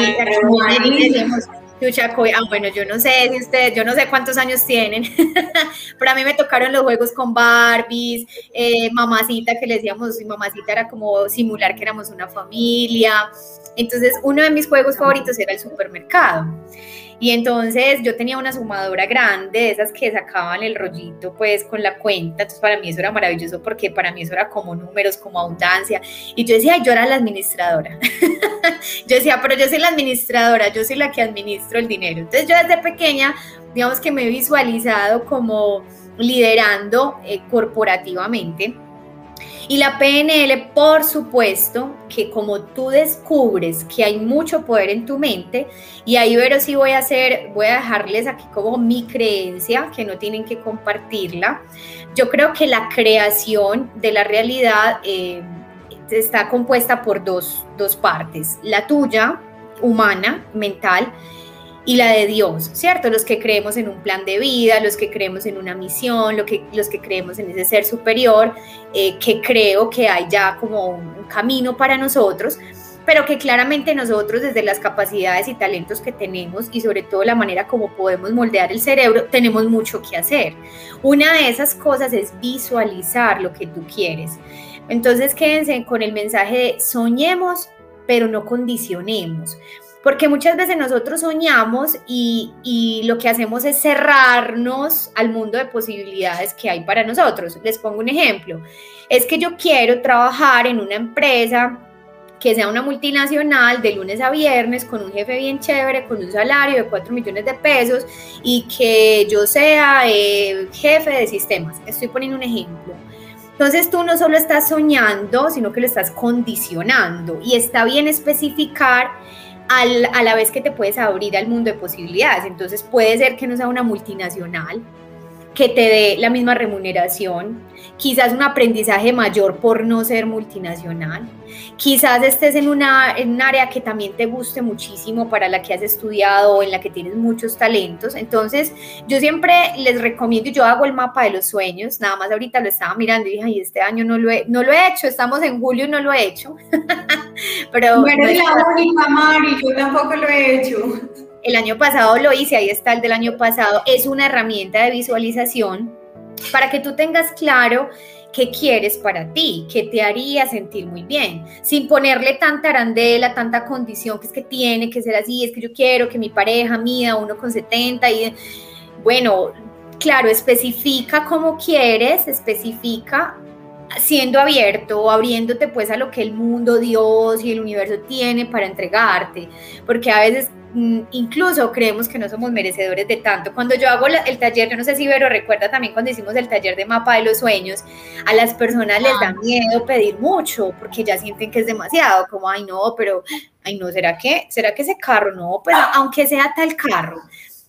ah, bueno, yo no sé si ustedes, yo no sé cuántos años tienen, pero a mí me tocaron los juegos con Barbies, eh, mamacita que le decíamos, mamacita era como simular que éramos una familia. Entonces, uno de mis juegos favoritos era el supermercado. Y entonces yo tenía una sumadora grande, esas que sacaban el rollito pues con la cuenta, entonces para mí eso era maravilloso porque para mí eso era como números, como abundancia. Y yo decía, yo era la administradora. yo decía, pero yo soy la administradora, yo soy la que administro el dinero. Entonces yo desde pequeña, digamos que me he visualizado como liderando eh, corporativamente. Y la PNL, por supuesto, que como tú descubres que hay mucho poder en tu mente, y ahí pero sí voy a hacer, voy a dejarles aquí como mi creencia, que no tienen que compartirla. Yo creo que la creación de la realidad eh, está compuesta por dos, dos partes. La tuya, humana, mental, y la de Dios, ¿cierto? Los que creemos en un plan de vida, los que creemos en una misión, lo que, los que creemos en ese ser superior, eh, que creo que hay ya como un camino para nosotros, pero que claramente nosotros desde las capacidades y talentos que tenemos y sobre todo la manera como podemos moldear el cerebro, tenemos mucho que hacer. Una de esas cosas es visualizar lo que tú quieres. Entonces quédense con el mensaje de soñemos, pero no condicionemos. Porque muchas veces nosotros soñamos y, lo que hacemos es cerrarnos al mundo de posibilidades que hay para nosotros. Les pongo un ejemplo. Es que yo quiero trabajar en una empresa que sea una multinacional de lunes a viernes con un jefe bien chévere, con un salario de 4 millones de pesos y que yo sea eh, jefe de sistemas. Estoy poniendo un ejemplo. Entonces tú no solo estás soñando, sino que lo estás condicionando y está bien especificar a la vez que te puedes abrir al mundo de posibilidades. Entonces puede ser que no sea una multinacional, que te dé la misma remuneración, quizás un aprendizaje mayor por no ser multinacional, quizás estés en, una, en un área que también te guste muchísimo, para la que has estudiado, en la que tienes muchos talentos. Entonces, yo siempre les recomiendo, yo hago el mapa de los sueños, nada más ahorita lo estaba mirando y dije, ay, este año no lo he, no lo he hecho, estamos en julio y no lo he hecho. Pero no eres la única, Mari, yo tampoco lo he hecho. El año pasado lo hice, ahí está el del año pasado. Es una herramienta de visualización para que tú tengas claro qué quieres para ti, qué te haría sentir muy bien, sin ponerle tanta arandela, tanta condición que es que tiene que ser así, es que yo quiero que mi pareja mida uno con 70 y bueno, claro, especifica cómo quieres, especifica siendo abierto, abriéndote pues a lo que el mundo, Dios y el universo tiene para entregarte, porque a veces incluso creemos que no somos merecedores de tanto. Cuando yo hago el taller, yo no sé si Vero recuerda también cuando hicimos el taller de mapa de los sueños, a las personas les da miedo pedir mucho porque ya sienten que es demasiado, como, ay no, pero, ay no, ¿será que, será que ese carro? No, pues aunque sea tal carro.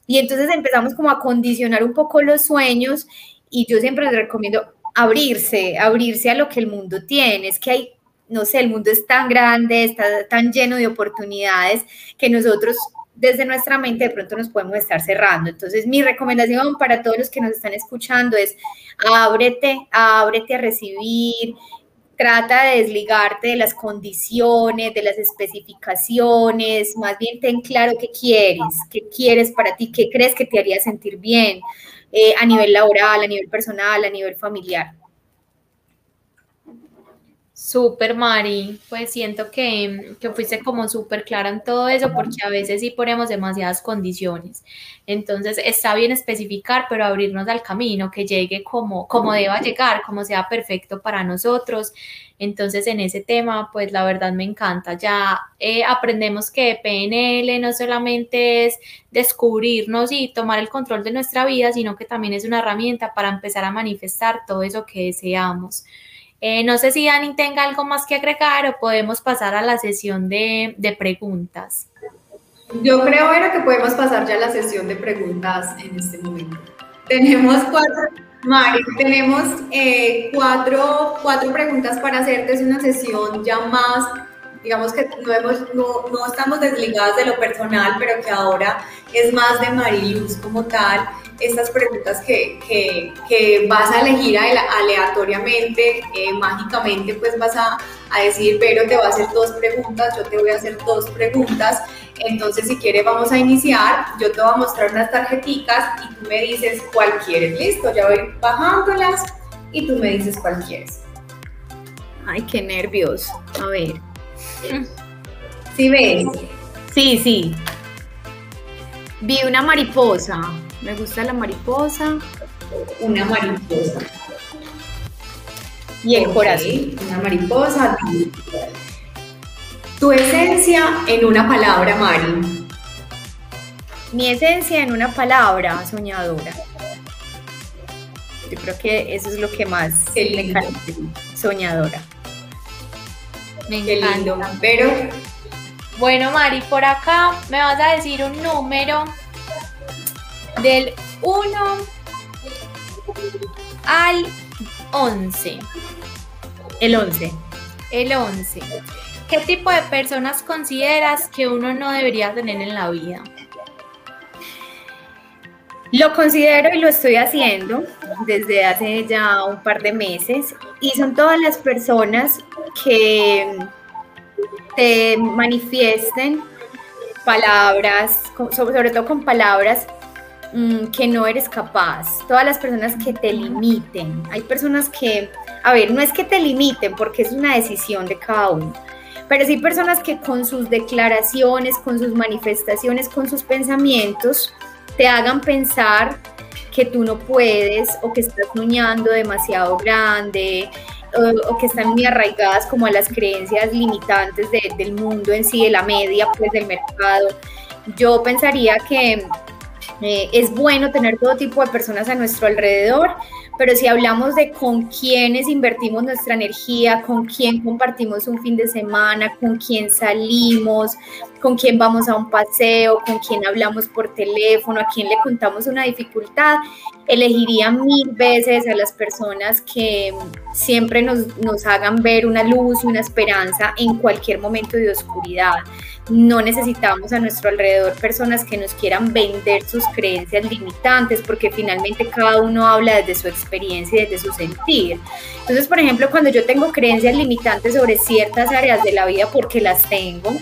Y entonces empezamos como a condicionar un poco los sueños y yo siempre les recomiendo abrirse, abrirse a lo que el mundo tiene. Es que hay no sé, el mundo es tan grande, está tan lleno de oportunidades que nosotros desde nuestra mente de pronto nos podemos estar cerrando. Entonces, mi recomendación para todos los que nos están escuchando es ábrete, ábrete a recibir, trata de desligarte de las condiciones, de las especificaciones, más bien ten claro qué quieres, qué quieres para ti, qué crees que te haría sentir bien eh, a nivel laboral, a nivel personal, a nivel familiar. Súper, Mari, pues siento que, que fuiste como súper clara en todo eso porque a veces sí ponemos demasiadas condiciones. Entonces está bien especificar, pero abrirnos al camino, que llegue como, como deba llegar, como sea perfecto para nosotros. Entonces en ese tema, pues la verdad me encanta. Ya eh, aprendemos que PNL no solamente es descubrirnos y tomar el control de nuestra vida, sino que también es una herramienta para empezar a manifestar todo eso que deseamos. Eh, no sé si Dani tenga algo más que agregar o podemos pasar a la sesión de, preguntas. Yo creo, que podemos pasar ya a la sesión de preguntas en este momento. Tenemos cuatro, Mari, tenemos eh, cuatro, cuatro preguntas para hacerte. Es una sesión ya más digamos que no, hemos, no, no, estamos desligadas de lo personal, pero que ahora es más de Mariluz como tal, estas preguntas que, que, que vas a elegir aleatoriamente, eh, mágicamente, pues vas a, a, decir, pero te voy a hacer dos preguntas, yo te voy a hacer dos preguntas, entonces si quieres vamos a iniciar, yo te voy a mostrar unas tarjeticas y tú me dices cuál quieres, listo, ya voy bajándolas y tú me dices cuál quieres. Ay, qué nervios. A ver. ¿Sí ves? Sí, sí. Vi una mariposa. Me gusta la mariposa. Una mariposa. Y el corazón. Una mariposa. Tu esencia en una palabra, Mari. Mi esencia en una palabra, soñadora. Yo creo que eso es lo que más me caracteriza, soñadora. Me encanta. Pero bueno, Mari, por acá me vas a decir un número del 1 al 11. El 11. El 11. ¿Qué tipo de personas consideras que uno no debería tener en la vida? Lo considero y lo estoy haciendo desde hace ya un par de meses y son todas las personas que te manifiesten palabras, sobre todo con palabras mm, que no eres capaz, todas las personas que te limiten. Hay personas que, a ver, no es que te limiten porque es una decisión de cada uno, pero sí personas que con sus declaraciones, con sus manifestaciones, con sus pensamientos, te hagan pensar que tú no puedes o que estás soñando demasiado grande o, que están muy arraigadas como a las creencias limitantes del mundo en sí, de la media, pues del mercado. Yo pensaría que eh, es bueno tener todo tipo de personas a nuestro alrededor, pero si hablamos de con quiénes invertimos nuestra energía, con quién compartimos un fin de semana, con quién salimos, con quién vamos a un paseo, con quién hablamos por teléfono, a quién le contamos una dificultad, elegiría mil veces a las personas que siempre nos, nos hagan ver una luz, una esperanza en cualquier momento de oscuridad. No necesitamos a nuestro alrededor personas que nos quieran vender sus creencias limitantes, porque finalmente cada uno habla desde su experiencia y desde su sentir. Entonces, por ejemplo, cuando yo tengo creencias limitantes sobre ciertas áreas de la vida, porque las tengo,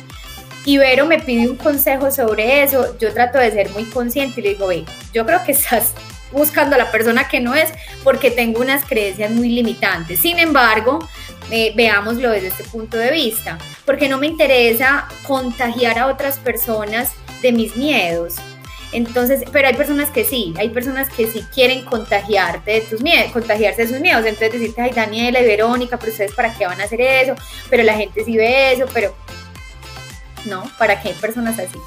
y Vero me pide un consejo sobre eso, yo trato de ser muy consciente y le digo, ve, yo creo que estás buscando a la persona que no es porque tengo unas creencias muy limitantes. Sin embargo, eh, veámoslo desde este punto de vista, porque no me interesa contagiar a otras personas de mis miedos. Entonces, pero hay personas que sí, hay personas que sí quieren contagiarte de tus miedos, contagiarse de sus miedos. Entonces decirte, ay Daniela y Verónica, pero ustedes para qué van a hacer eso, pero la gente sí ve eso, pero no, ¿para qué hay personas así?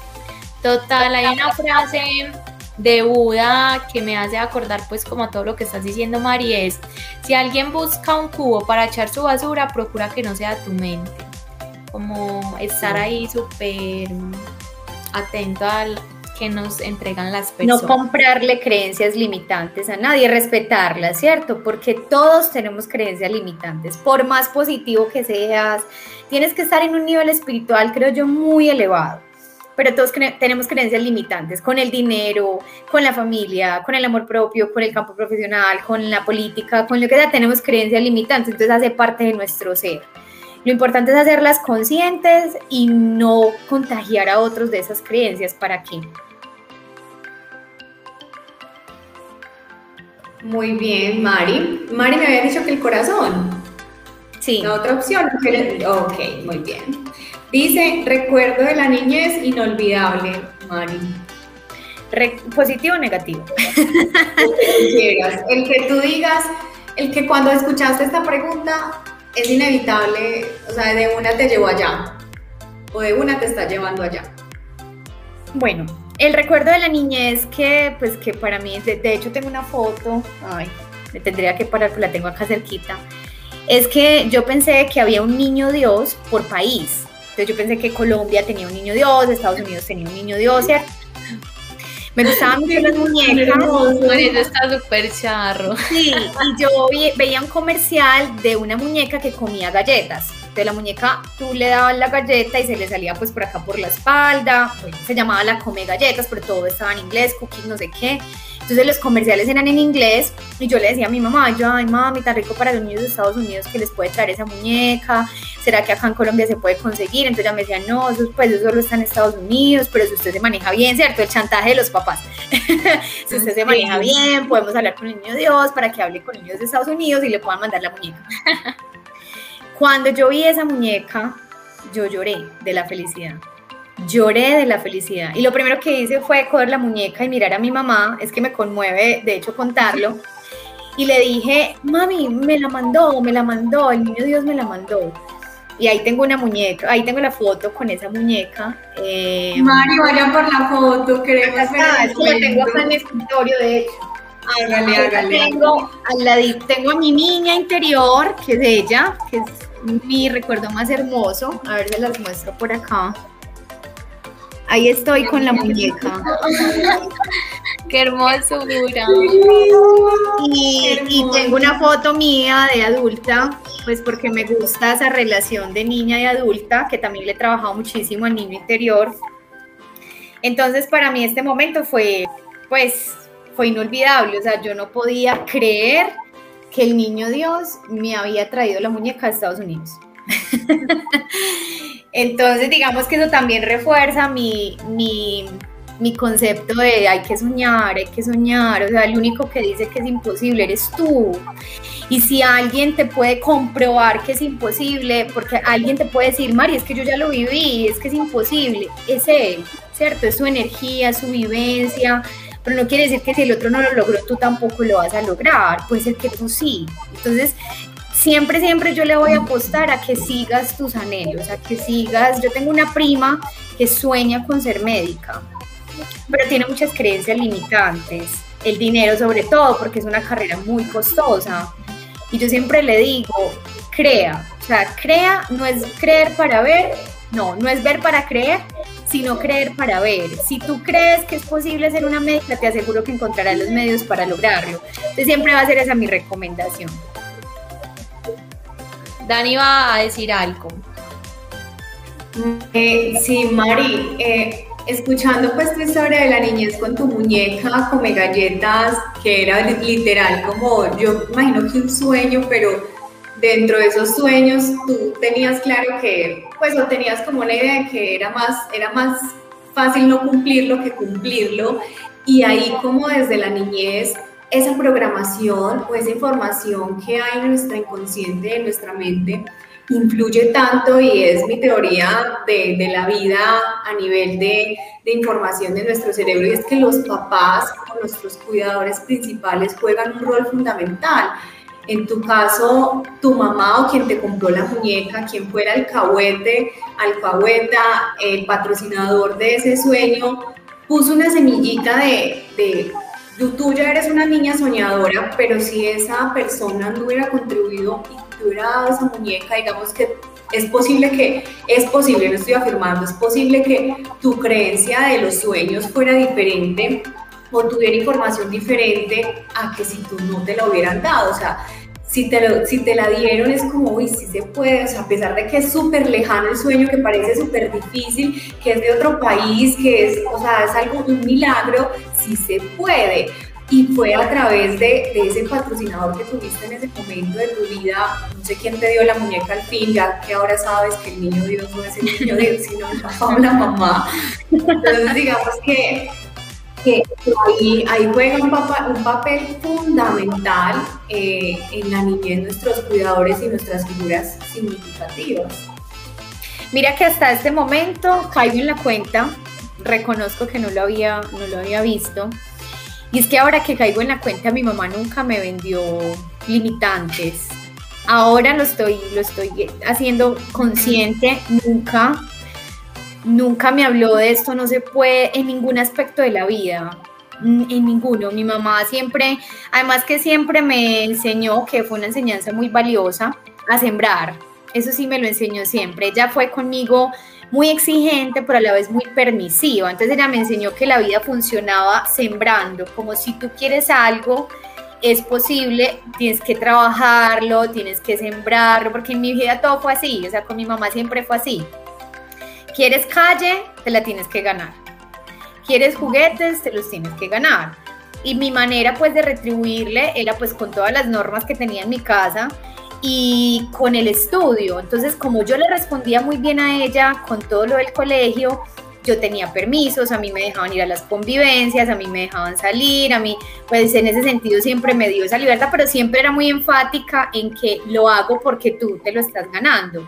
Total, hay una frase de Buda que me hace acordar pues como todo lo que estás diciendo Mari es, si alguien busca un cubo para echar su basura, procura que no sea tu mente. Como estar ahí súper atento al que nos entregan las personas. No comprarle creencias limitantes a nadie, respetarlas, ¿cierto? Porque todos tenemos creencias limitantes. Por más positivo que seas, tienes que estar en un nivel espiritual, creo yo, muy elevado pero todos tenemos creencias limitantes con el dinero, con la familia, con el amor propio, con el campo profesional, con la política, con lo que sea, tenemos creencias limitantes, entonces hace parte de nuestro ser. Lo importante es hacerlas conscientes y no contagiar a otros de esas creencias. ¿Para qué? Muy bien, Mari. Mari me había dicho que el corazón. Sí. La otra opción. Ok, muy bien. Dice, recuerdo de la niñez inolvidable, Mari. ¿Positivo o negativo? El que tú digas, el que cuando escuchaste esta pregunta es inevitable, o sea, de una te llevó allá o de una te está llevando allá. Bueno, el recuerdo de la niñez que, pues que para mí, de, de hecho tengo una foto, ay, me tendría que parar, pues la tengo acá cerquita, es que yo pensé que había un niño Dios por país. Entonces yo pensé que Colombia tenía un niño Dios, Estados Unidos tenía un niño Dios, ¿cierto? Me gustaban mucho las muñecas. Eso está súper charro. Sí, y yo veía un comercial de una muñeca que comía galletas. De la muñeca tú le dabas la galleta y se le salía pues por acá por la espalda. se llamaba la come galletas, pero todo estaba en inglés, cookies, no sé qué. Entonces los comerciales eran en inglés y yo le decía a mi mamá, yo, ay mami, tan rico para los niños de Estados Unidos que les puede traer esa muñeca, ¿será que acá en Colombia se puede conseguir? Entonces ella me decía, no, eso, pues eso solo está en Estados Unidos, pero si usted se maneja bien, ¿cierto? El chantaje de los papás. si usted se maneja bien, podemos hablar con el niño Dios para que hable con niños de Estados Unidos y le puedan mandar la muñeca. Cuando yo vi esa muñeca, yo lloré de la felicidad lloré de la felicidad. Y lo primero que hice fue coger la muñeca y mirar a mi mamá, es que me conmueve, de hecho, contarlo. Y le dije, mami, me la mandó, me la mandó, el niño Dios me la mandó. Y ahí tengo una muñeca, ahí tengo la foto con esa muñeca. Eh, Mari, vaya por la foto, queremos ver. la tengo acá en el escritorio, de hecho. Hágale, hágale. Tengo, al ladito, tengo a mi niña interior, que es ella, que es mi recuerdo más hermoso. A ver, se las muestro por acá. Ahí estoy con la muñeca. Qué hermosura. Y, y tengo una foto mía de adulta, pues porque me gusta esa relación de niña y adulta, que también le he trabajado muchísimo al niño interior. Entonces, para mí este momento fue, pues, fue inolvidable. O sea, yo no podía creer que el niño Dios me había traído la muñeca a Estados Unidos. Entonces, digamos que eso también refuerza mi, mi, mi, concepto de hay que soñar, hay que soñar. O sea, el único que dice que es imposible eres tú. Y si alguien te puede comprobar que es imposible, porque alguien te puede decir, Mari, es que yo ya lo viví, es que es imposible, es él, ¿cierto? Es su energía, su vivencia, pero no quiere decir que si el otro no lo logró, tú tampoco lo vas a lograr, puede ser que tú sí. Entonces, siempre, siempre yo le voy a apostar a que sigas tus anhelos, a que sigas, yo tengo una prima que sueña con ser médica, pero tiene muchas creencias limitantes, el dinero sobre todo, porque es una carrera muy costosa. Y yo siempre le digo, crea, o sea, crea no es creer para ver, no, no es ver para creer, sino creer para ver. Si tú crees que es posible ser una médica, te aseguro que encontrarás los medios para lograrlo. Entonces siempre va a ser esa mi recomendación. Dani va a decir algo. Eh, sí, Mari, eh, escuchando pues tu historia de la niñez con tu muñeca, come galletas, que era literal como, yo imagino que un sueño, pero dentro de esos sueños tú tenías claro que, pues, o tenías como una idea de que era más, era más fácil no cumplirlo que cumplirlo. Y ahí como desde la niñez, esa programación o esa información que hay en nuestra inconsciente, en nuestra mente, influye tanto y es mi teoría de, de la vida a nivel de, de, información de nuestro cerebro y es que los papás o nuestros cuidadores principales juegan un rol fundamental en tu caso, tu mamá o quien te compró la muñeca, quien fuera el cahuete, el patrocinador de ese sueño, puso una semillita de, de tú ya eres una niña soñadora, pero si esa persona no hubiera contribuido y te hubiera dado esa muñeca, digamos que es posible que, es posible, no estoy afirmando, es posible que tu creencia de los sueños fuera diferente o tuviera información diferente a que si tú no te la hubieran dado. O sea, si te, si te la dieron es como, uy, sí se puede, o sea, a pesar de que es súper lejano el sueño, que parece súper difícil, que es de otro país, que es, o sea, es algo, un milagro, sí se puede. Y fue a través de, de, ese patrocinador que tuviste en ese momento de tu vida, no sé quién te dio la muñeca al fin, ya que ahora sabes que el niño Dios no es el niño Dios, sino el papá o la mamá. Entonces, digamos que que ahí, juega un, un, papel fundamental eh, en la niñez nuestros cuidadores y nuestras figuras significativas. Mira que hasta este momento caigo en la cuenta, reconozco que no lo había, no lo había visto, y es que ahora que caigo en la cuenta mi mamá nunca me vendió limitantes. Ahora lo estoy, lo estoy haciendo consciente, nunca nunca me habló de esto, no se puede en ningún aspecto de la vida, en ninguno. Mi mamá siempre, además que siempre me enseñó, que fue una enseñanza muy valiosa, a sembrar. Eso sí me lo enseñó siempre. Ella fue conmigo muy exigente, pero a la vez muy permisiva. Entonces ella me enseñó que la vida funcionaba sembrando, como si tú quieres algo, es posible, tienes que trabajarlo, tienes que sembrarlo, porque en mi vida todo fue así, o sea, con mi mamá siempre fue así. ¿Quieres calle? Te la tienes que ganar. ¿Quieres juguetes? Te los tienes que ganar. Y mi manera pues de retribuirle era pues con todas las normas que tenía en mi casa y con el estudio. Entonces como yo le respondía muy bien a ella con todo lo del colegio, yo tenía permisos, a mí me dejaban ir a las convivencias, a mí me dejaban salir, a mí, pues en ese sentido siempre me dio esa libertad, pero siempre era muy enfática en que lo hago porque tú te lo estás ganando.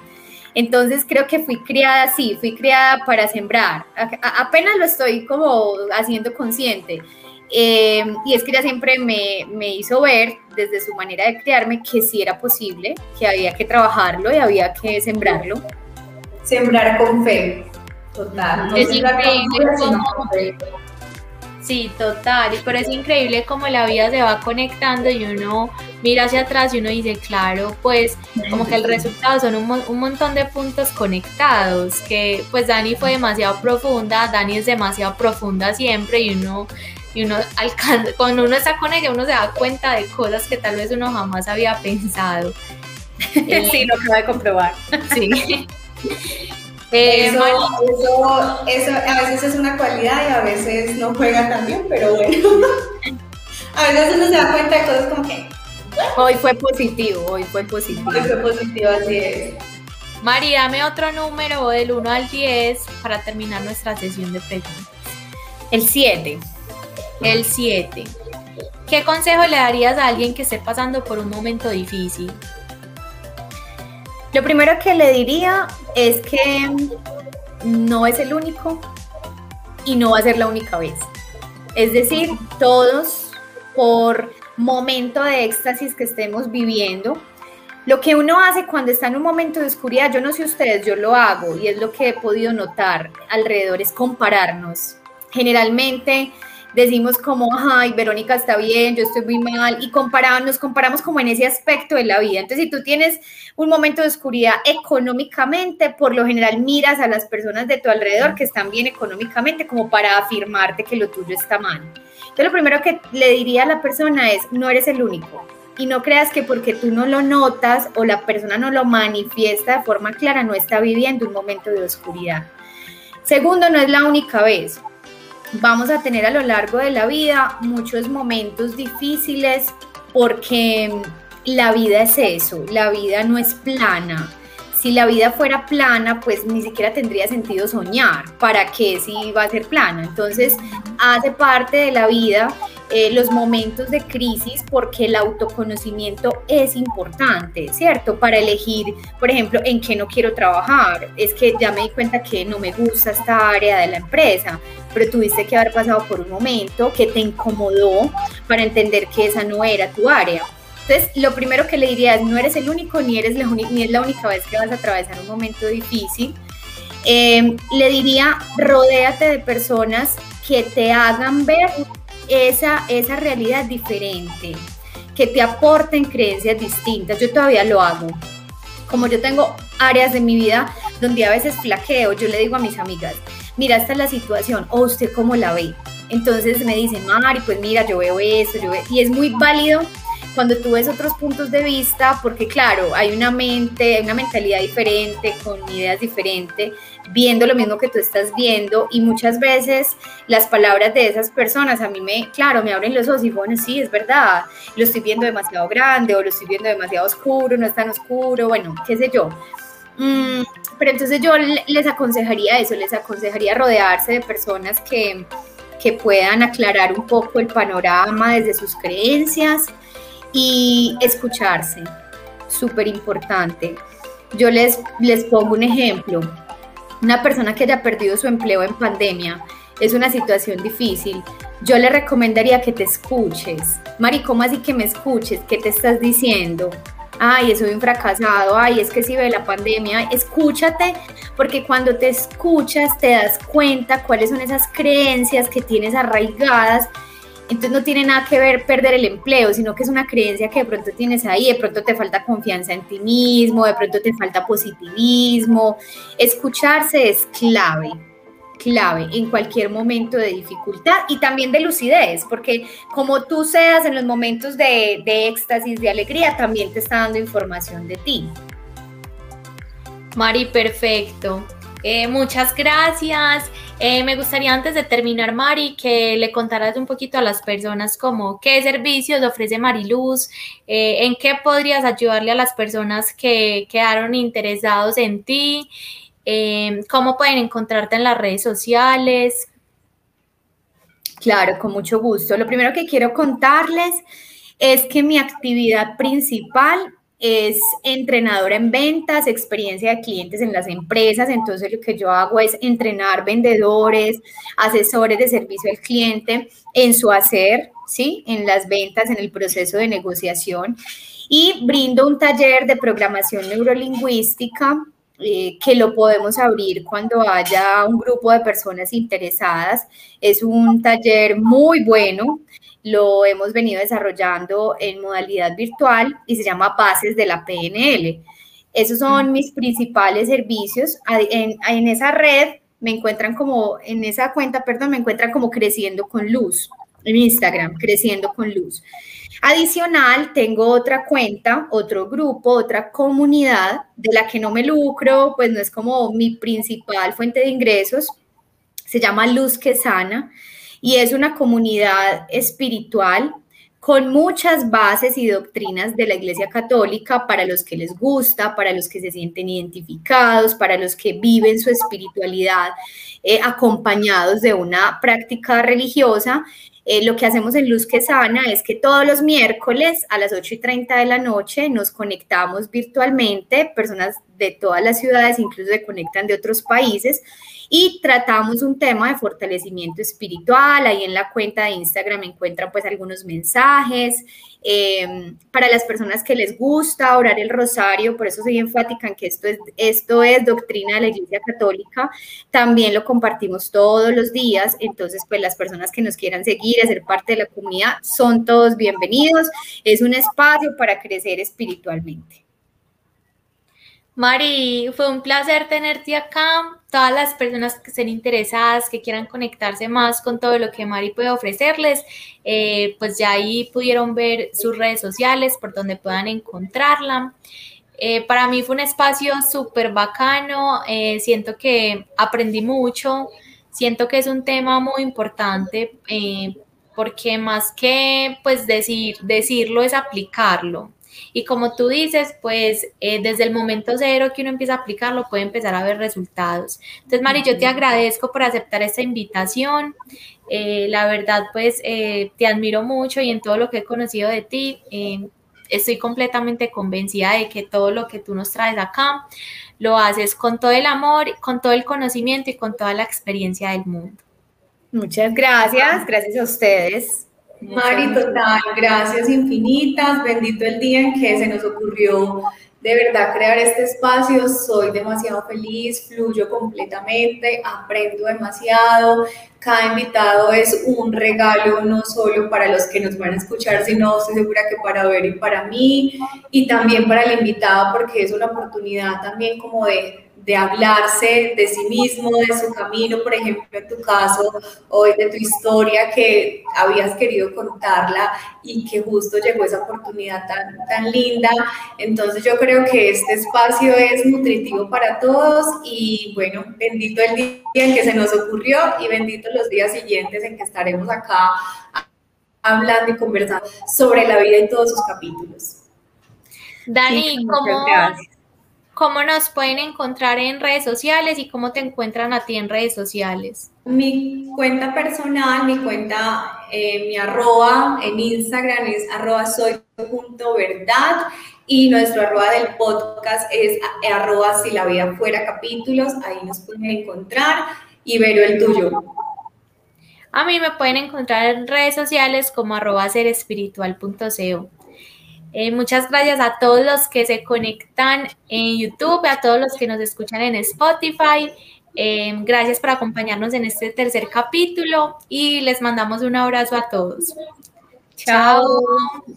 Entonces creo que fui criada así, fui criada para sembrar. apenas lo estoy como haciendo consciente. Eh, y es que ella siempre me, me, hizo ver desde su manera de criarme que sí era posible, que había que trabajarlo y había que sembrarlo. Sembrar con fe, total. es increíble Sí, total. Y por eso es increíble cómo la vida se va conectando y uno mira hacia atrás y uno dice, claro, pues como que el resultado son un, un, montón de puntos conectados, que pues Dani fue demasiado profunda, Dani es demasiado profunda siempre y uno, y uno alcanza, cuando uno está con ella uno se da cuenta de cosas que tal vez uno jamás había pensado. sí, lo acabo de comprobar. Sí. Eh, eso, eso, a veces es una cualidad y a veces no juega tan bien, pero bueno. a veces uno se da cuenta de cosas como que. Hoy fue positivo, hoy fue positivo. Hoy fue positivo, así es. Mari, dame otro número del 1 al 10 para terminar nuestra sesión de preguntas. El 7. El 7. ¿Qué consejo le darías a alguien que esté pasando por un momento difícil? Lo primero que le diría es que no es el único y no va a ser la única vez. Es decir, todos por momento de éxtasis que estemos viviendo, lo que uno hace cuando está en un momento de oscuridad, yo no sé ustedes, yo lo hago y es lo que he podido notar alrededor, es compararnos. Generalmente decimos como, ay, Verónica está bien, yo estoy muy mal, y comparamos, nos comparamos como en ese aspecto de la vida. Entonces, si tú tienes un momento de oscuridad económicamente, por lo general miras a las personas de tu alrededor que están bien económicamente como para afirmarte que lo tuyo está mal. Entonces, lo primero que le diría a la persona es, no eres el único. Y no creas que porque tú no lo notas o la persona no lo manifiesta de forma clara, no está viviendo un momento de oscuridad. Segundo, no es la única vez vamos a tener a lo largo de la vida muchos momentos difíciles porque la vida es eso, la vida no es plana. Si la vida fuera plana, pues ni siquiera tendría sentido soñar. ¿Para qué si va a ser plana? Entonces, hace parte de la vida eh, los momentos de crisis porque el autoconocimiento es importante, ¿cierto? Para elegir, por ejemplo, en qué no quiero trabajar. Es que ya me di cuenta que no me gusta esta área de la empresa, pero tuviste que haber pasado por un momento que te incomodó para entender que esa no era tu área. Entonces, lo primero que le diría es, no eres el único ni, eres la ni es la única vez que vas a atravesar un momento difícil. Eh, le diría, rodéate de personas que te hagan ver esa, esa realidad diferente, que te aporten creencias distintas. Yo todavía lo hago. Como yo tengo áreas de mi vida donde a veces flaqueo, yo le digo a mis amigas, mira, esta es la situación, o usted cómo la ve. Entonces me dicen, Mari, pues mira, yo veo eso, yo veo... y es muy válido cuando tú ves otros puntos de vista, porque claro, hay una mente, hay una mentalidad diferente, con ideas diferentes, viendo lo mismo que tú estás viendo y muchas veces las palabras de esas personas a mí me, claro, me abren los ojos y bueno, sí, es verdad, lo estoy viendo demasiado grande o lo estoy viendo demasiado oscuro, no es tan oscuro, bueno, qué sé yo. Mm, pero entonces yo les aconsejaría eso, les aconsejaría rodearse de personas que, que puedan aclarar un poco el panorama desde sus creencias, y escucharse, súper importante. Yo les, les pongo un ejemplo. Una persona que haya perdido su empleo en pandemia es una situación difícil. Yo le recomendaría que te escuches. Mari, ¿cómo así que me escuches? ¿Qué te estás diciendo? Ay, soy un fracasado. Ay, es que si ve la pandemia. Escúchate, porque cuando te escuchas te das cuenta cuáles son esas creencias que tienes arraigadas entonces no tiene nada que ver perder el empleo, sino que es una creencia que de pronto tienes ahí, de pronto te falta confianza en ti mismo, de pronto te falta positivismo. Escucharse es clave, clave en cualquier momento de dificultad y también de lucidez, porque como tú seas en los momentos de, de éxtasis, de alegría, también te está dando información de ti. Mari, perfecto. Eh, muchas gracias. Eh, me gustaría antes de terminar, Mari, que le contaras un poquito a las personas como qué servicios ofrece Mariluz, eh, en qué podrías ayudarle a las personas que quedaron interesados en ti, cómo pueden encontrarte en las redes sociales. Claro, con mucho gusto. Lo primero que quiero contarles es que mi actividad principal es entrenadora en ventas, experiencia de clientes en las empresas, entonces lo que yo hago es entrenar vendedores, asesores de servicio al cliente en su hacer, ¿sí? En las ventas, en el proceso de negociación y brindo un taller de programación neurolingüística eh, que lo podemos abrir cuando haya un grupo de personas interesadas. Es un taller muy bueno, lo hemos venido desarrollando en modalidad virtual y se llama Bases de la PNL. Esos son mis principales servicios. En, en esa red me encuentran como, en esa cuenta, perdón, me encuentran como creciendo con luz, en Instagram, creciendo con luz. Adicional, tengo otra cuenta, otro grupo, otra comunidad de la que no me lucro, pues no es como mi principal fuente de ingresos. Se llama Luz que Sana y es una comunidad espiritual con muchas bases y doctrinas de la Iglesia Católica para los que les gusta, para los que se sienten identificados, para los que viven su espiritualidad eh, acompañados de una práctica religiosa eh, lo que hacemos en Luz que Sana es que todos los miércoles a las 8 y 30 de la noche nos conectamos virtualmente, personas de todas las ciudades, incluso se conectan de otros países, y tratamos un tema de fortalecimiento espiritual. Ahí en la cuenta de Instagram encuentran pues algunos mensajes. Em, para las personas que les gusta orar el rosario, por eso soy enfática en que esto es, esto es doctrina de la Iglesia Católica, también lo compartimos todos los días, entonces pues las personas que nos quieran seguir, hacer parte de la comunidad, son todos bienvenidos, es un espacio para crecer espiritualmente. Mari, fue un placer tenerte acá. Todas las personas que estén interesadas, que quieran conectarse más con todo lo que Mari puede ofrecerles, eh, pues ya ahí pudieron ver sus redes sociales por donde puedan encontrarla. Eh, para mí fue un espacio súper bacano, eh, siento que aprendí mucho, siento que es un tema muy importante porque más que pues decir, decirlo es aplicarlo. Y como tú dices, pues eh, desde el momento cero que uno empieza a aplicarlo, puede empezar a ver resultados. Entonces, Mari, yo te agradezco por aceptar esta invitación. Eh, la verdad, pues eh, te admiro mucho y en todo lo que he conocido de ti, estoy completamente convencida de que todo lo que tú nos traes acá lo haces con todo el amor, con todo el conocimiento y con toda la experiencia del mundo. Muchas gracias, gracias a ustedes. Mari, total, gracias infinitas, bendito el día en que se nos ocurrió de verdad crear este espacio, soy demasiado feliz, fluyo completamente, aprendo demasiado, cada invitado es un regalo no solo para los que nos van a escuchar, sino estoy segura que para ver y para mí, y también para el invitado porque es una oportunidad también como de de hablarse de sí mismo, de su camino, por ejemplo, en tu caso, hoy de tu historia que habías querido contarla y que justo llegó esa oportunidad tan, tan linda. Entonces yo creo que este espacio es nutritivo para todos y bueno, bendito el día en que se nos ocurrió y bendito los días siguientes en que estaremos acá hablando y conversando sobre la vida y todos sus capítulos. Dani, ¿cómo, cómo nos pueden encontrar en redes sociales y cómo te encuentran a ti en redes sociales. Mi cuenta personal, mi cuenta, eh, mi arroba en Instagram es arroba soy.verdad y nuestro arroba del podcast es arroba si la vida fuera capítulos, ahí nos pueden encontrar y ver el tuyo. A mí me pueden encontrar en redes sociales como arroba serespiritual.co. Eh, muchas gracias a todos los que se conectan en YouTube, a todos los que nos escuchan en Spotify. Eh, gracias por acompañarnos en este tercer capítulo y les mandamos un abrazo a todos. Chao.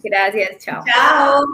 Gracias, chao. Chao.